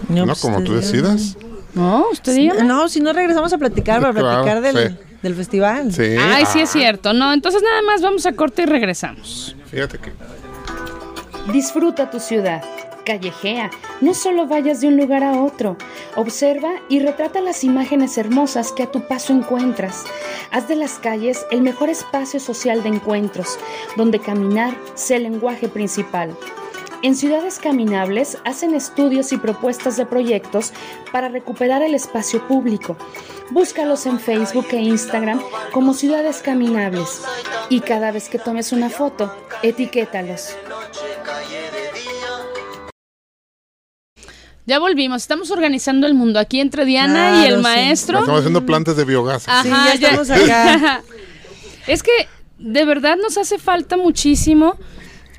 No, pues, como tú decidas. No, usted dígame. No, si no regresamos a platicar, para Claro, platicar del, sí. del festival. Sí. Ay, sí es cierto. No, entonces nada más vamos a corte y regresamos. Fíjate que Disfruta tu ciudad. Callejea, no solo vayas de un lugar a otro. Observa y retrata las imágenes hermosas que a tu paso encuentras. Haz de las calles el mejor espacio social de encuentros, donde caminar sea el lenguaje principal. En Ciudades Caminables hacen estudios y propuestas de proyectos para recuperar el espacio público. Búscalos en Facebook e Instagram como Ciudades Caminables y cada vez que tomes una foto, etiquétalos. Ya volvimos, estamos organizando el mundo aquí entre Diana y el sí. maestro. Estamos haciendo plantas de biogás. Ajá, Sí, ya estamos acá. Es que de verdad nos hace falta muchísimo.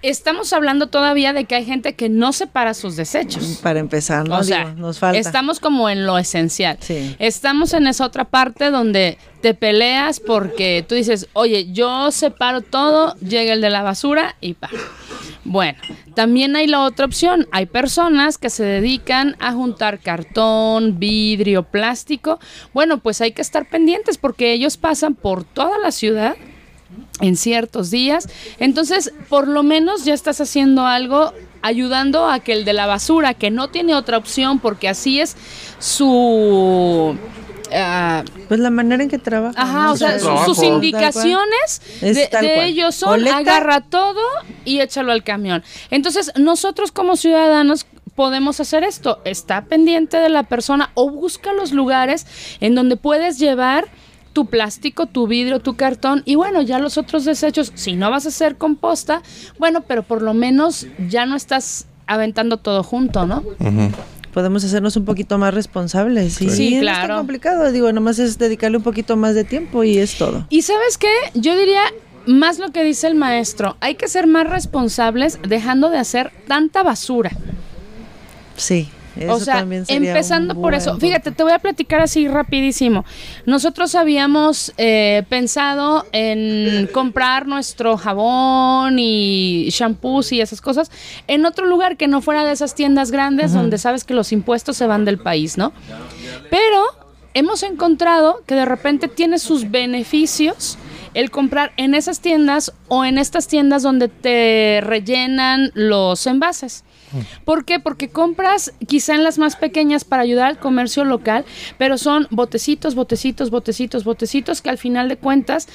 Estamos hablando todavía de que hay gente que no separa sus desechos. Para empezar, ¿no? O sea, Digo, nos falta. estamos como en lo esencial. Sí. Estamos en esa otra parte donde te peleas porque tú dices, oye, yo separo todo, llega el de la basura y pa. Bueno, también hay la otra opción. Hay personas que se dedican a juntar cartón, vidrio, plástico. Bueno, pues hay que estar pendientes porque ellos pasan por toda la ciudad en ciertos días. Entonces, por lo menos ya estás haciendo algo ayudando a que el de la basura, que no tiene otra opción porque así es su... ah, Pues la manera en que trabaja. Ajá, ¿no? o sea, su sus indicaciones Es de, ellos son agarra todo y échalo al camión. Entonces, nosotros como ciudadanos podemos hacer esto. Está pendiente de la persona o busca los lugares en donde puedes llevar tu plástico, tu vidrio, tu cartón y bueno, ya los otros desechos, si no vas a hacer composta, bueno, pero por lo menos ya no estás aventando todo junto, ¿no? Podemos hacernos un poquito más responsables. Y Sí, no es claro. tan complicado. Digo, nomás es dedicarle un poquito más de tiempo y es todo. Y sabes qué, yo diría más lo que dice el maestro, hay que ser más responsables dejando de hacer tanta basura. Sí. Eso o sea, también sería empezando por eso, punto. fíjate, te voy a platicar así rapidísimo. Nosotros habíamos eh, pensado en comprar nuestro jabón y shampoos y esas cosas en otro lugar que no fuera de esas tiendas grandes donde sabes que los impuestos se van del país, ¿no? Pero hemos encontrado que de repente tiene sus beneficios el comprar en esas tiendas o en estas tiendas donde te rellenan los envases. ¿Por qué? Porque compras quizá en las más pequeñas para ayudar al comercio local, pero son botecitos, botecitos, botecitos, botecitos que al final de cuentas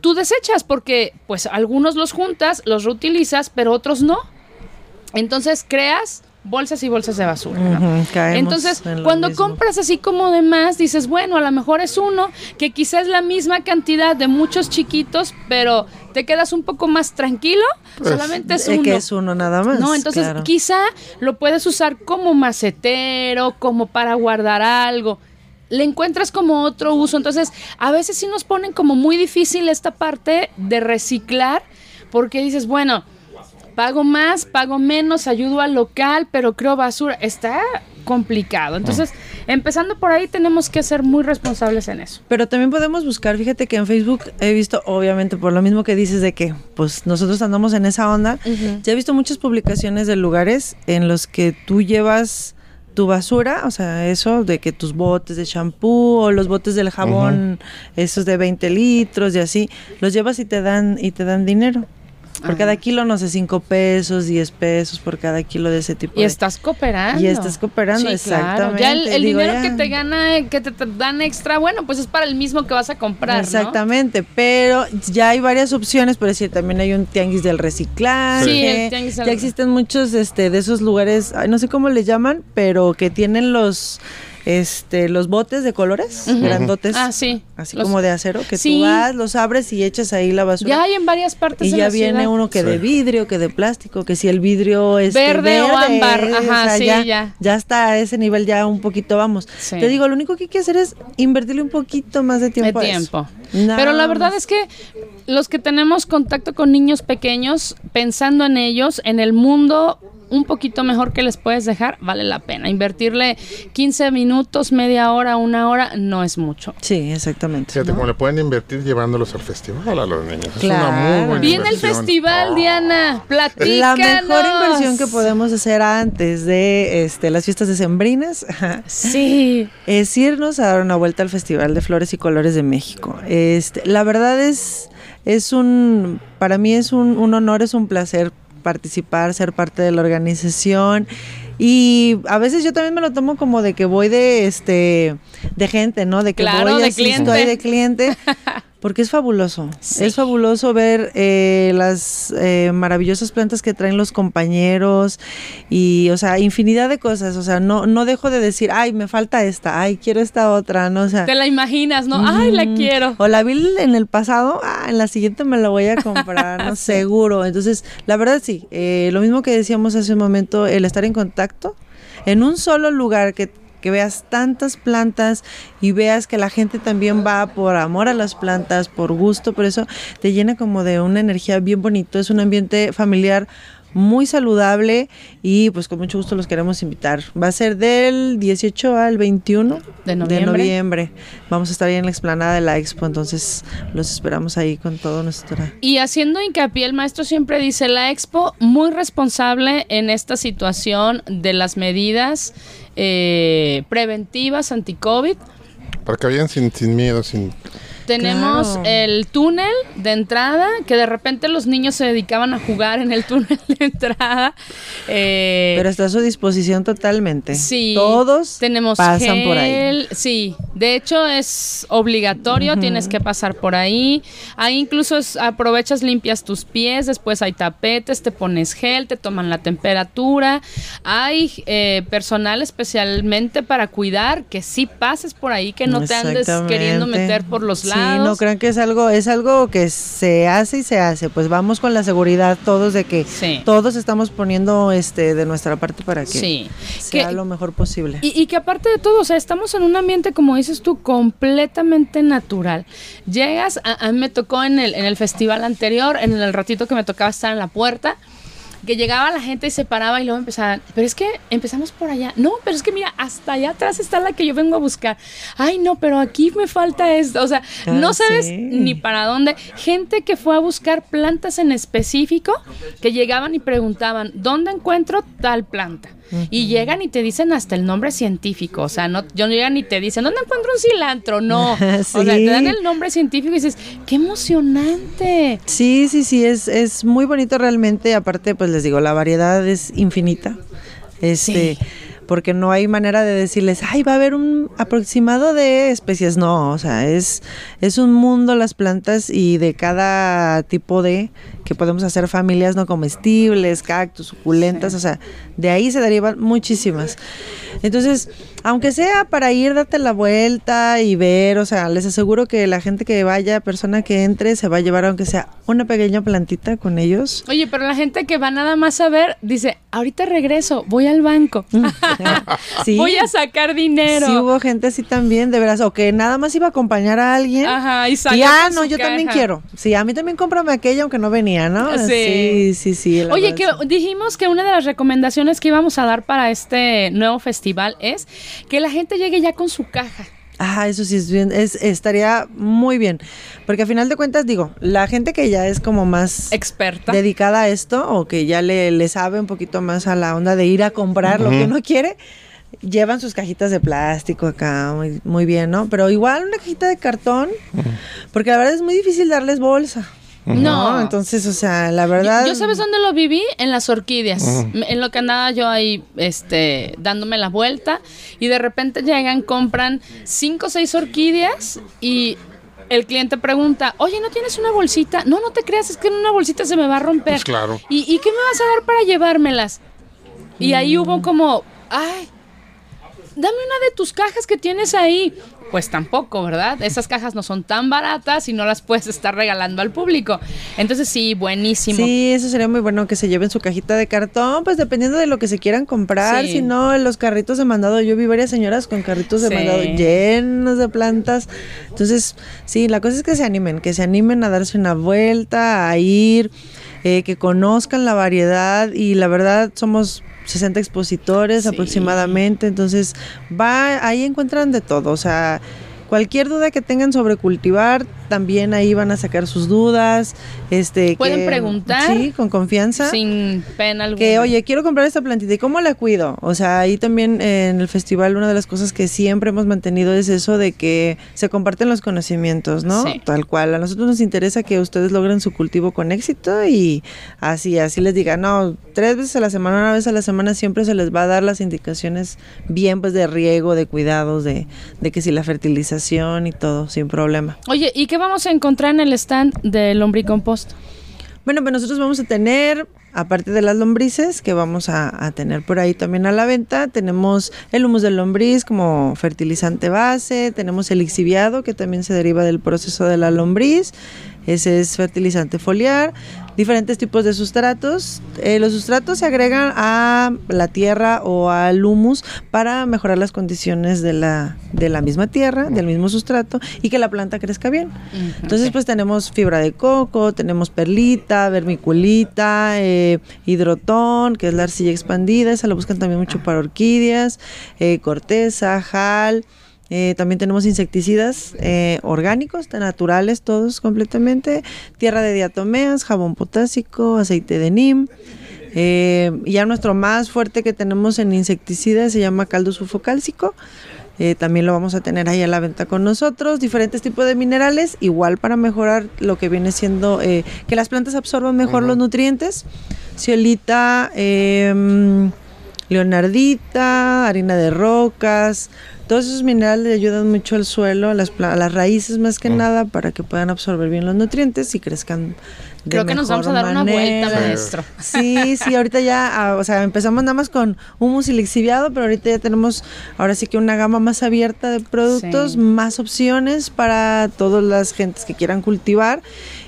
tú desechas porque pues algunos los juntas, los reutilizas, pero otros no. Entonces creas bolsas y bolsas de basura. Entonces, en cuando mismo. compras así como de más, dices, bueno, a lo mejor es uno, que quizás es la misma cantidad de muchos chiquitos, pero te quedas un poco más tranquilo, solamente es uno. que es uno nada más. No, entonces claro. quizá lo puedes usar como macetero, como para guardar algo. Le encuentras como otro uso. Entonces, a veces sí nos ponen como muy difícil esta parte de reciclar, porque dices, bueno, pago más, pago menos, ayudo al local, pero creo basura. Está complicado. Entonces, empezando por ahí, tenemos que ser muy responsables en eso. Pero también podemos buscar, fíjate que en Facebook he visto, obviamente por lo mismo que dices de que pues nosotros andamos en esa onda, ya he visto muchas publicaciones de lugares en los que tú llevas tu basura, o sea, eso de que tus botes de champú o los botes del jabón, esos de 20 litros y así, los llevas y te dan y te dan dinero. Por cada kilo, no sé, 5 pesos, 10 pesos por cada kilo de ese tipo Y de... estás cooperando. Y estás cooperando, Sí, claro. exactamente. Ya el, el Digo, dinero ya. que te gana, que te, te dan extra, bueno, pues es para el mismo que vas a comprar, ¿no? Exactamente, pero ya hay varias opciones, por decir, también hay un tianguis del reciclaje. Sí, el tianguis del- Ya existen muchos este de esos lugares, no sé cómo le llaman, pero que tienen los este los botes de colores, Ujú. grandotes. Ah, sí. Así Los- como de acero, que Sí. tú vas, los abres y echas ahí la basura. Ya hay en varias partes y de ya la viene ciudad. uno que de vidrio, que de plástico, que si el vidrio es Verde o ámbar, ajá, sí, ya, ya. ya está a ese nivel, ya un poquito vamos. Sí. Te digo, lo único que hay que hacer es invertirle un poquito más de de tiempo. a eso. tiempo. Pero la verdad es que los que tenemos contacto con niños pequeños, pensando en ellos, en el mundo un poquito mejor que les puedes dejar, vale la pena. Invertirle 15 minutos, media hora, una hora, no es mucho. Sí, exactamente. Fíjate, como le pueden invertir llevándolos al festival a los niños. Es una muy buena Viene el festival, Oh. Diana. Platícanos. La mejor inversión que podemos hacer antes de este, las fiestas decembrinas Sí. es irnos a dar una vuelta al Festival de Flores y Colores de México. Este, la verdad es, es un, para mí es un, un honor, es un placer participar, ser parte de la organización. Y a veces yo también me lo tomo como de que voy de este de gente, ¿no? De que Claro, voy de cliente. ahí de cliente. Porque es fabuloso. Sí. Es fabuloso ver eh, las eh, maravillosas plantas que traen los compañeros y, o sea, infinidad de cosas. O sea, no, no dejo de decir, ay, me falta esta, ay, quiero esta otra, ¿no? O sea, Te la imaginas, ¿no? Ay, la quiero. O la vi en el pasado, ah, en la siguiente me la voy a comprar, no seguro. Entonces, la verdad sí, eh, lo mismo que decíamos hace un momento, el estar en contacto en un solo lugar que que veas tantas plantas y veas que la gente también va por amor a las plantas, por gusto, por eso te llena como de una energía bien bonito, es un ambiente familiar muy saludable y pues con mucho gusto los queremos invitar. Va a ser del 18 al 21 De noviembre. noviembre. Vamos a estar ahí en la explanada de la expo, entonces los esperamos ahí con todo nuestro... Y haciendo hincapié, el maestro siempre dice, la expo muy responsable en esta situación de las medidas eh, preventivas anti-COVID. Para que vayan sin, sin miedo, sin... Tenemos Claro. el túnel de entrada, que de repente los niños se dedicaban a jugar en el túnel de entrada. Eh, Pero está a su disposición totalmente. Sí, Todos tenemos pasan por ahí. gel, Sí, de hecho es obligatorio, tienes que pasar por ahí. Ahí incluso es- aprovechas, limpias tus pies, después hay tapetes, te pones gel, te toman la temperatura. Hay eh, personal especialmente para cuidar que sí pases por ahí, que no te andes queriendo meter por los lados. Sí, no crean que es algo, es algo que se hace y se hace. Pues vamos con la seguridad todos de que Sí. todos estamos poniendo este de nuestra parte para que Sí. sea Que- lo mejor posible. Y, y que aparte de todo, o sea, estamos en un ambiente, como dices tú, completamente natural. Llegas, a, a mí me tocó en el, en el festival anterior, en el ratito que me tocaba estar en la puerta, que llegaba la gente y se paraba y luego empezaban, pero es que empezamos por allá. No, pero es que mira, hasta allá atrás está la que yo vengo a buscar. Ay, no, pero aquí me falta esto. O sea, no Ah, sabes sí. ni para dónde. Gente que fue a buscar plantas en específico, que llegaban y preguntaban, ¿dónde encuentro tal planta? Y llegan y te dicen hasta el nombre científico, o sea, no, yo no llegan y te dicen, ¿dónde encuentro un cilantro? No, o sea, Sí. te dan el nombre científico y dices, ¡qué emocionante! Sí, sí, sí, es, es muy bonito realmente. Aparte, pues les digo, la variedad es infinita. Este, porque no hay manera de decirles, ay, va a haber un aproximado de especies. No, o sea, es, es un mundo las plantas y de cada tipo de que podemos hacer familias no comestibles, cactus, suculentas, o sea, de ahí se derivan muchísimas. Entonces, aunque sea para ir, date la vuelta y ver, o sea, les aseguro que la gente que vaya, persona que entre, se va a llevar aunque sea una pequeña plantita con ellos. Oye, pero la gente que va nada más a ver, dice, ahorita regreso, voy al banco, Sí. voy a sacar dinero. Sí hubo gente así también, de veras, o que nada más iba a acompañar a alguien. Ajá, y saca Y ah, no, yo también quiero. Sí, a mí también cómprame aquella aunque no venía, ¿no? Sí. sí, sí. sí, Oye, que dijimos que una de las recomendaciones que íbamos a dar para este nuevo festival es que la gente llegue ya con su caja. Ah, eso sí es bien, es, estaría muy bien. Porque a final de cuentas, digo, la gente que ya es como más Experta. dedicada a esto o que ya le, le sabe un poquito más a la onda de ir a comprar lo que uno quiere, llevan sus cajitas de plástico acá, muy, muy bien, ¿no? Pero igual una cajita de cartón, porque la verdad es muy difícil darles bolsa. No. Entonces, o sea, la verdad... Yo sabes dónde lo viví en las orquídeas, en lo que andaba yo ahí, este, dándome la vuelta y de repente llegan, compran cinco o seis orquídeas y el cliente pregunta, oye, ¿no tienes una bolsita? No, no te creas, es que en una bolsita se me va a romper. Pues claro. ¿Y, y qué me vas a dar para llevármelas? Y ahí hubo como, ay, dame una de tus cajas que tienes ahí. Pues tampoco, ¿verdad? Esas cajas no son tan baratas y no las puedes estar regalando al público. Entonces sí, buenísimo. Sí, eso sería muy bueno que se lleven su cajita de cartón, pues dependiendo de lo que se quieran comprar. Sí. Si no, los carritos de mandado, yo vi varias señoras con carritos de Sí. mandado llenos de plantas. Entonces, sí, la cosa es que se animen, que se animen a darse una vuelta, a ir, eh, que conozcan la variedad y la verdad somos 60 expositores Sí. aproximadamente, entonces va ahí encuentran de todo, o sea, cualquier duda que tengan sobre cultivar, también ahí van a sacar sus dudas. Este, Pueden que- preguntar. Sí, con confianza. Sin pena alguna. Que, oye, quiero comprar esta plantita, ¿y cómo la cuido? O sea, ahí también en el festival una de las cosas que siempre hemos mantenido es eso de que se comparten los conocimientos, ¿no? Sí. Tal cual. A nosotros nos interesa que ustedes logren su cultivo con éxito y así, así les diga, no, tres veces a la semana, una vez a la semana siempre se les va a dar las indicaciones bien, pues de riego, de cuidados, de, de que si la fertilización y todo, sin problema. Oye, ¿y qué vamos a encontrar en el stand del lombricompost? Bueno, pues nosotros vamos a tener, aparte de las lombrices, que vamos a, tener por ahí también a la venta, tenemos el humus de lombriz como fertilizante base, tenemos el lixiviado, que también se deriva del proceso de la lombriz, ese es fertilizante foliar, diferentes tipos de sustratos. Eh, los sustratos se agregan a la tierra o al humus para mejorar las condiciones de la, de la misma tierra, del mismo sustrato, y que la planta crezca bien. Entonces, pues tenemos fibra de coco, tenemos perlita, vermiculita, eh, hidrotón, que es la arcilla expandida, esa la buscan también mucho para orquídeas, eh, corteza, jal. Eh, también tenemos insecticidas eh, orgánicos, naturales todos completamente, tierra de diatomeas, jabón potásico, aceite de neem. Eh, y ya nuestro más fuerte que tenemos en insecticidas se llama caldo sulfocálcico. Eh, también lo vamos a tener ahí a la venta con nosotros. Diferentes tipos de minerales, igual para mejorar lo que viene siendo eh, que las plantas absorban mejor los nutrientes. Ciolita, em, leonardita, harina de rocas. Todos esos minerales le ayudan mucho al suelo, a las, pla- a las raíces más que nada, para que puedan absorber bien los nutrientes y crezcan. de Creo que nos vamos a mejor dar una vuelta, manera. maestro. Sí, sí, ahorita ya, ah, o sea, empezamos nada más con humus y lixiviado, pero ahorita ya tenemos ahora sí que una gama más abierta de productos, Sí. más opciones para todas las gentes que quieran cultivar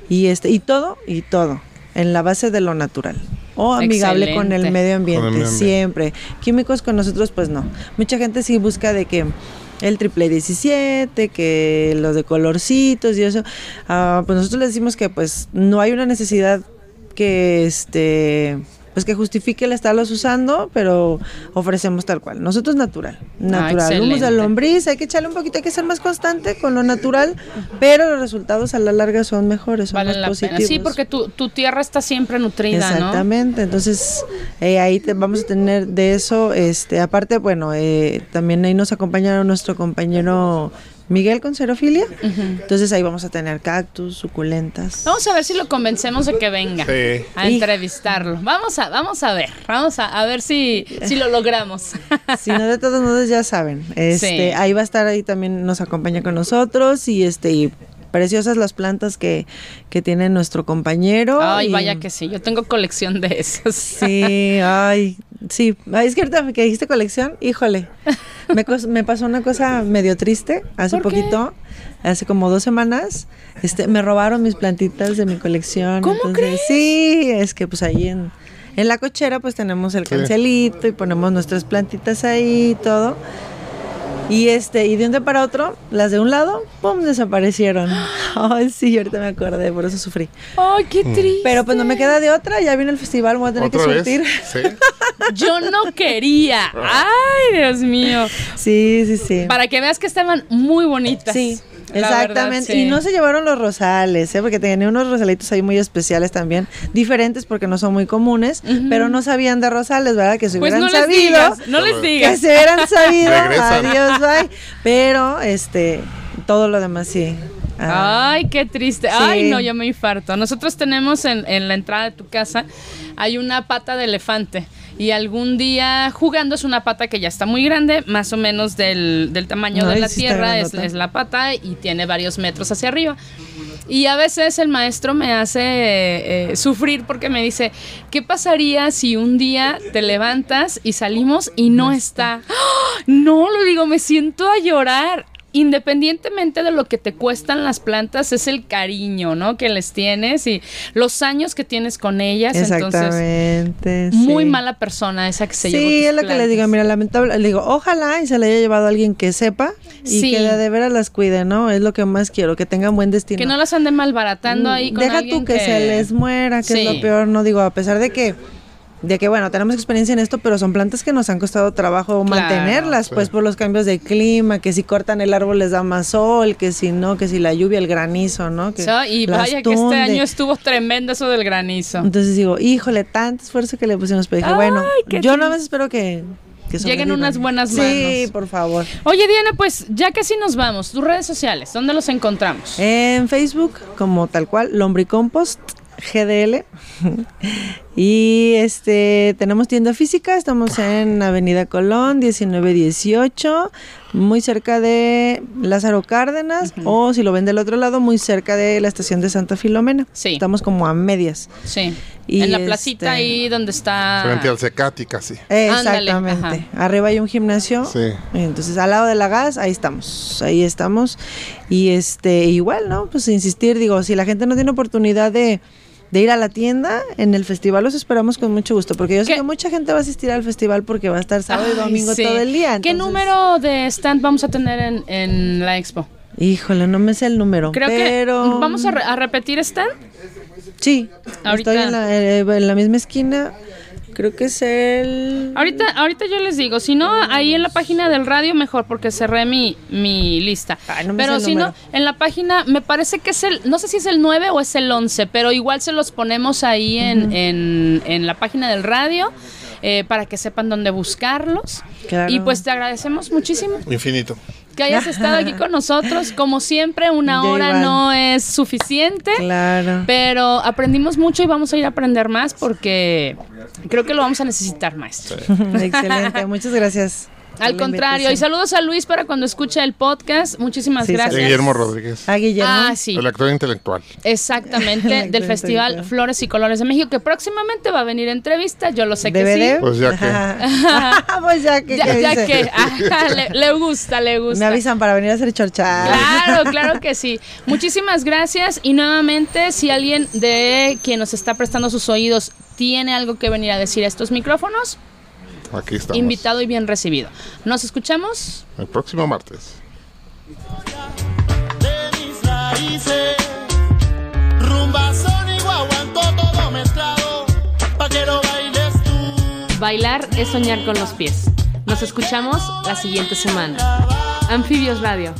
y este y todo y todo en la base de lo natural o amigable con el Excelente. medio ambiente, Con el medio ambiente. siempre. Químicos con nosotros pues no. Mucha gente sí busca de que el triple 17, que los de colorcitos y eso. Ah, pues nosotros les decimos que pues no hay una necesidad que este pues que justifique el estarlos usando, pero ofrecemos tal cual. Nosotros natural, natural. Humus de lombriz, hay que echarle un poquito, hay que ser más constante con lo natural, pero los resultados a la larga son mejores, son Vale más la positivos. pena. Sí, porque tu, tu tierra está siempre nutrida, ¿no? Exactamente, entonces eh, ahí te- vamos a tener de eso, este, aparte, bueno, eh, también ahí nos acompaña nuestro compañero Miguel con Cerofilia, entonces ahí vamos a tener cactus, suculentas. Vamos a ver si lo convencemos de que venga Sí. a entrevistarlo. Vamos a, vamos a ver, vamos a, a ver si, si lo logramos. Si no, de todos modos ya saben, este, Sí. ahí va a estar, ahí también nos acompaña con nosotros y este, y preciosas las plantas que, que tiene nuestro compañero. Ay, y- vaya que sí, yo tengo colección de esos. Sí, ay, sí. Ay, es que ahorita que dijiste colección, híjole. Me, me pasó una cosa medio triste hace ¿Por qué? poquito, hace como dos semanas. Este, me robaron mis plantitas de mi colección. ¿Cómo crees? Sí, es que pues ahí en, en la cochera pues tenemos el Sí. cancelito y ponemos nuestras plantitas ahí y todo. Y este, y de un día para otro, las de un lado, pum, desaparecieron. Ay, sí, ahorita me acordé, por eso sufrí. Ay, qué triste. Pero pues no me queda de otra, ya viene el festival, voy a tener que surtir. Sí. Yo no quería. Ay, Dios mío. Sí, sí, sí. Para que veas que estaban muy bonitas. Sí, Verdad, exactamente. sí. Y no se llevaron los rosales, ¿eh? porque tenía unos rosalitos ahí muy especiales también, diferentes porque no son muy comunes, pero no sabían de rosales, ¿verdad? Que se Pues hubieran no les sabido. digas, no les Que digas. se hubieran sabido. Adiós, bye. Pero, este, todo lo demás sí. Ah, Ay, qué triste. Sí. Ay, no, yo me infarto. Nosotros tenemos en, en la entrada de tu casa, hay una pata de elefante. Y algún día jugando es una pata que ya está muy grande, más o menos del, del tamaño de la sí tierra es, la pata y tiene varios metros hacia arriba. Y a veces el maestro me hace eh, sufrir porque me dice, ¿qué pasaría si un día te levantas y salimos y no, está? ¡Ah! No, lo digo, me siento a llorar. Independientemente de lo que te cuestan las plantas, es el cariño, ¿no? Que les tienes y los años que tienes con ellas. Entonces, Exactamente. muy sí. mala persona esa que se llevó. Sí, tus es lo que le digo, mira, lamentable, le digo, ojalá y se le haya llevado a alguien que sepa y Sí. que de, veras las cuide, ¿no? Es lo que más quiero, que tengan buen destino. Que no las anden malbaratando ahí con Deja alguien tú que, se les muera, que es Sí. lo peor, no digo, a pesar de que de que bueno, tenemos experiencia en esto, pero son plantas que nos han costado trabajo Claro, mantenerlas, sí. pues por los cambios de clima, que si cortan el árbol les da más sol, que si no, que si la lluvia, el granizo, ¿no? Que So, y vaya que este año estuvo tremendo eso del granizo. Entonces digo, híjole, tanto esfuerzo que le pusimos, pero dije, Ay, bueno, yo nada más espero que, que Lleguen unas buenas Sí, manos. por favor. Oye, Diana, pues ya casi nos vamos. Tus redes sociales, ¿dónde los encontramos? En Facebook, como tal cual, Lombricompost GDL. y este tenemos tienda física, estamos en Avenida Colón 1918, muy cerca de Lázaro Cárdenas, o si lo ven del otro lado, muy cerca de la estación de Santa Filomena. Sí. Estamos como a medias. Sí. Y en la este- placita ahí donde está. Frente al Secati casi. Ándale, Exactamente. Arriba hay un gimnasio. Sí. Entonces, al lado de la gas, ahí estamos. Ahí estamos. Y este, igual, ¿no? Pues insistir, digo, si la gente no tiene oportunidad de, de ir a la tienda, en el festival los esperamos con mucho gusto. Porque yo sé que mucha gente va a asistir al festival porque va a estar sábado y domingo sí. todo el día. ¿Qué número de stand vamos a tener en, en la expo? Híjole, no me sé el número. Creo pero... que vamos a, re- a repetir stand. Sí, Ahorita. estoy en la, eh, en la misma esquina. Creo que es el... Ahorita, ahorita yo les digo, si no, ahí en la página del radio mejor, porque cerré mi, mi lista. Ay, no me pero si no, en la página, me parece que es el, no sé si es el 9 o es el 11, pero igual se los ponemos ahí en, en, en la página del radio. eh, para que sepan dónde buscarlos. Claro. Y pues te agradecemos muchísimo Infinito. Que hayas estado aquí con nosotros. Como siempre, una hora igual. no es suficiente. Claro. Pero aprendimos mucho y vamos a ir a aprender más porque creo que lo vamos a necesitar, maestro. Excelente, muchas gracias. Al contrario, y saludos a Luis para cuando escuche el podcast. Muchísimas Sí, gracias. Guillermo Rodríguez. A Guillermo. Ah, sí. El actor intelectual. Exactamente, del Festival. Flores y Colores de México, que próximamente va a venir a entrevista, yo lo sé que DVD. sí. Pues ya que. pues ya que. Ya, ¿qué ya dice? que, ajá, le, le gusta, le gusta. Me avisan para venir a hacer chorchar. Claro, claro que sí. Muchísimas gracias y nuevamente si alguien de quien nos está prestando sus oídos tiene algo que venir a decir a estos micrófonos, Aquí estamos. invitado y bien recibido. Nos escuchamos. El próximo martes. de mis raíces. Rumba, son y guaguanto, todo mezclado, pa' que lo bailes tú. Bailar es soñar con los pies. Nos escuchamos la siguiente semana. Anfibios Radio.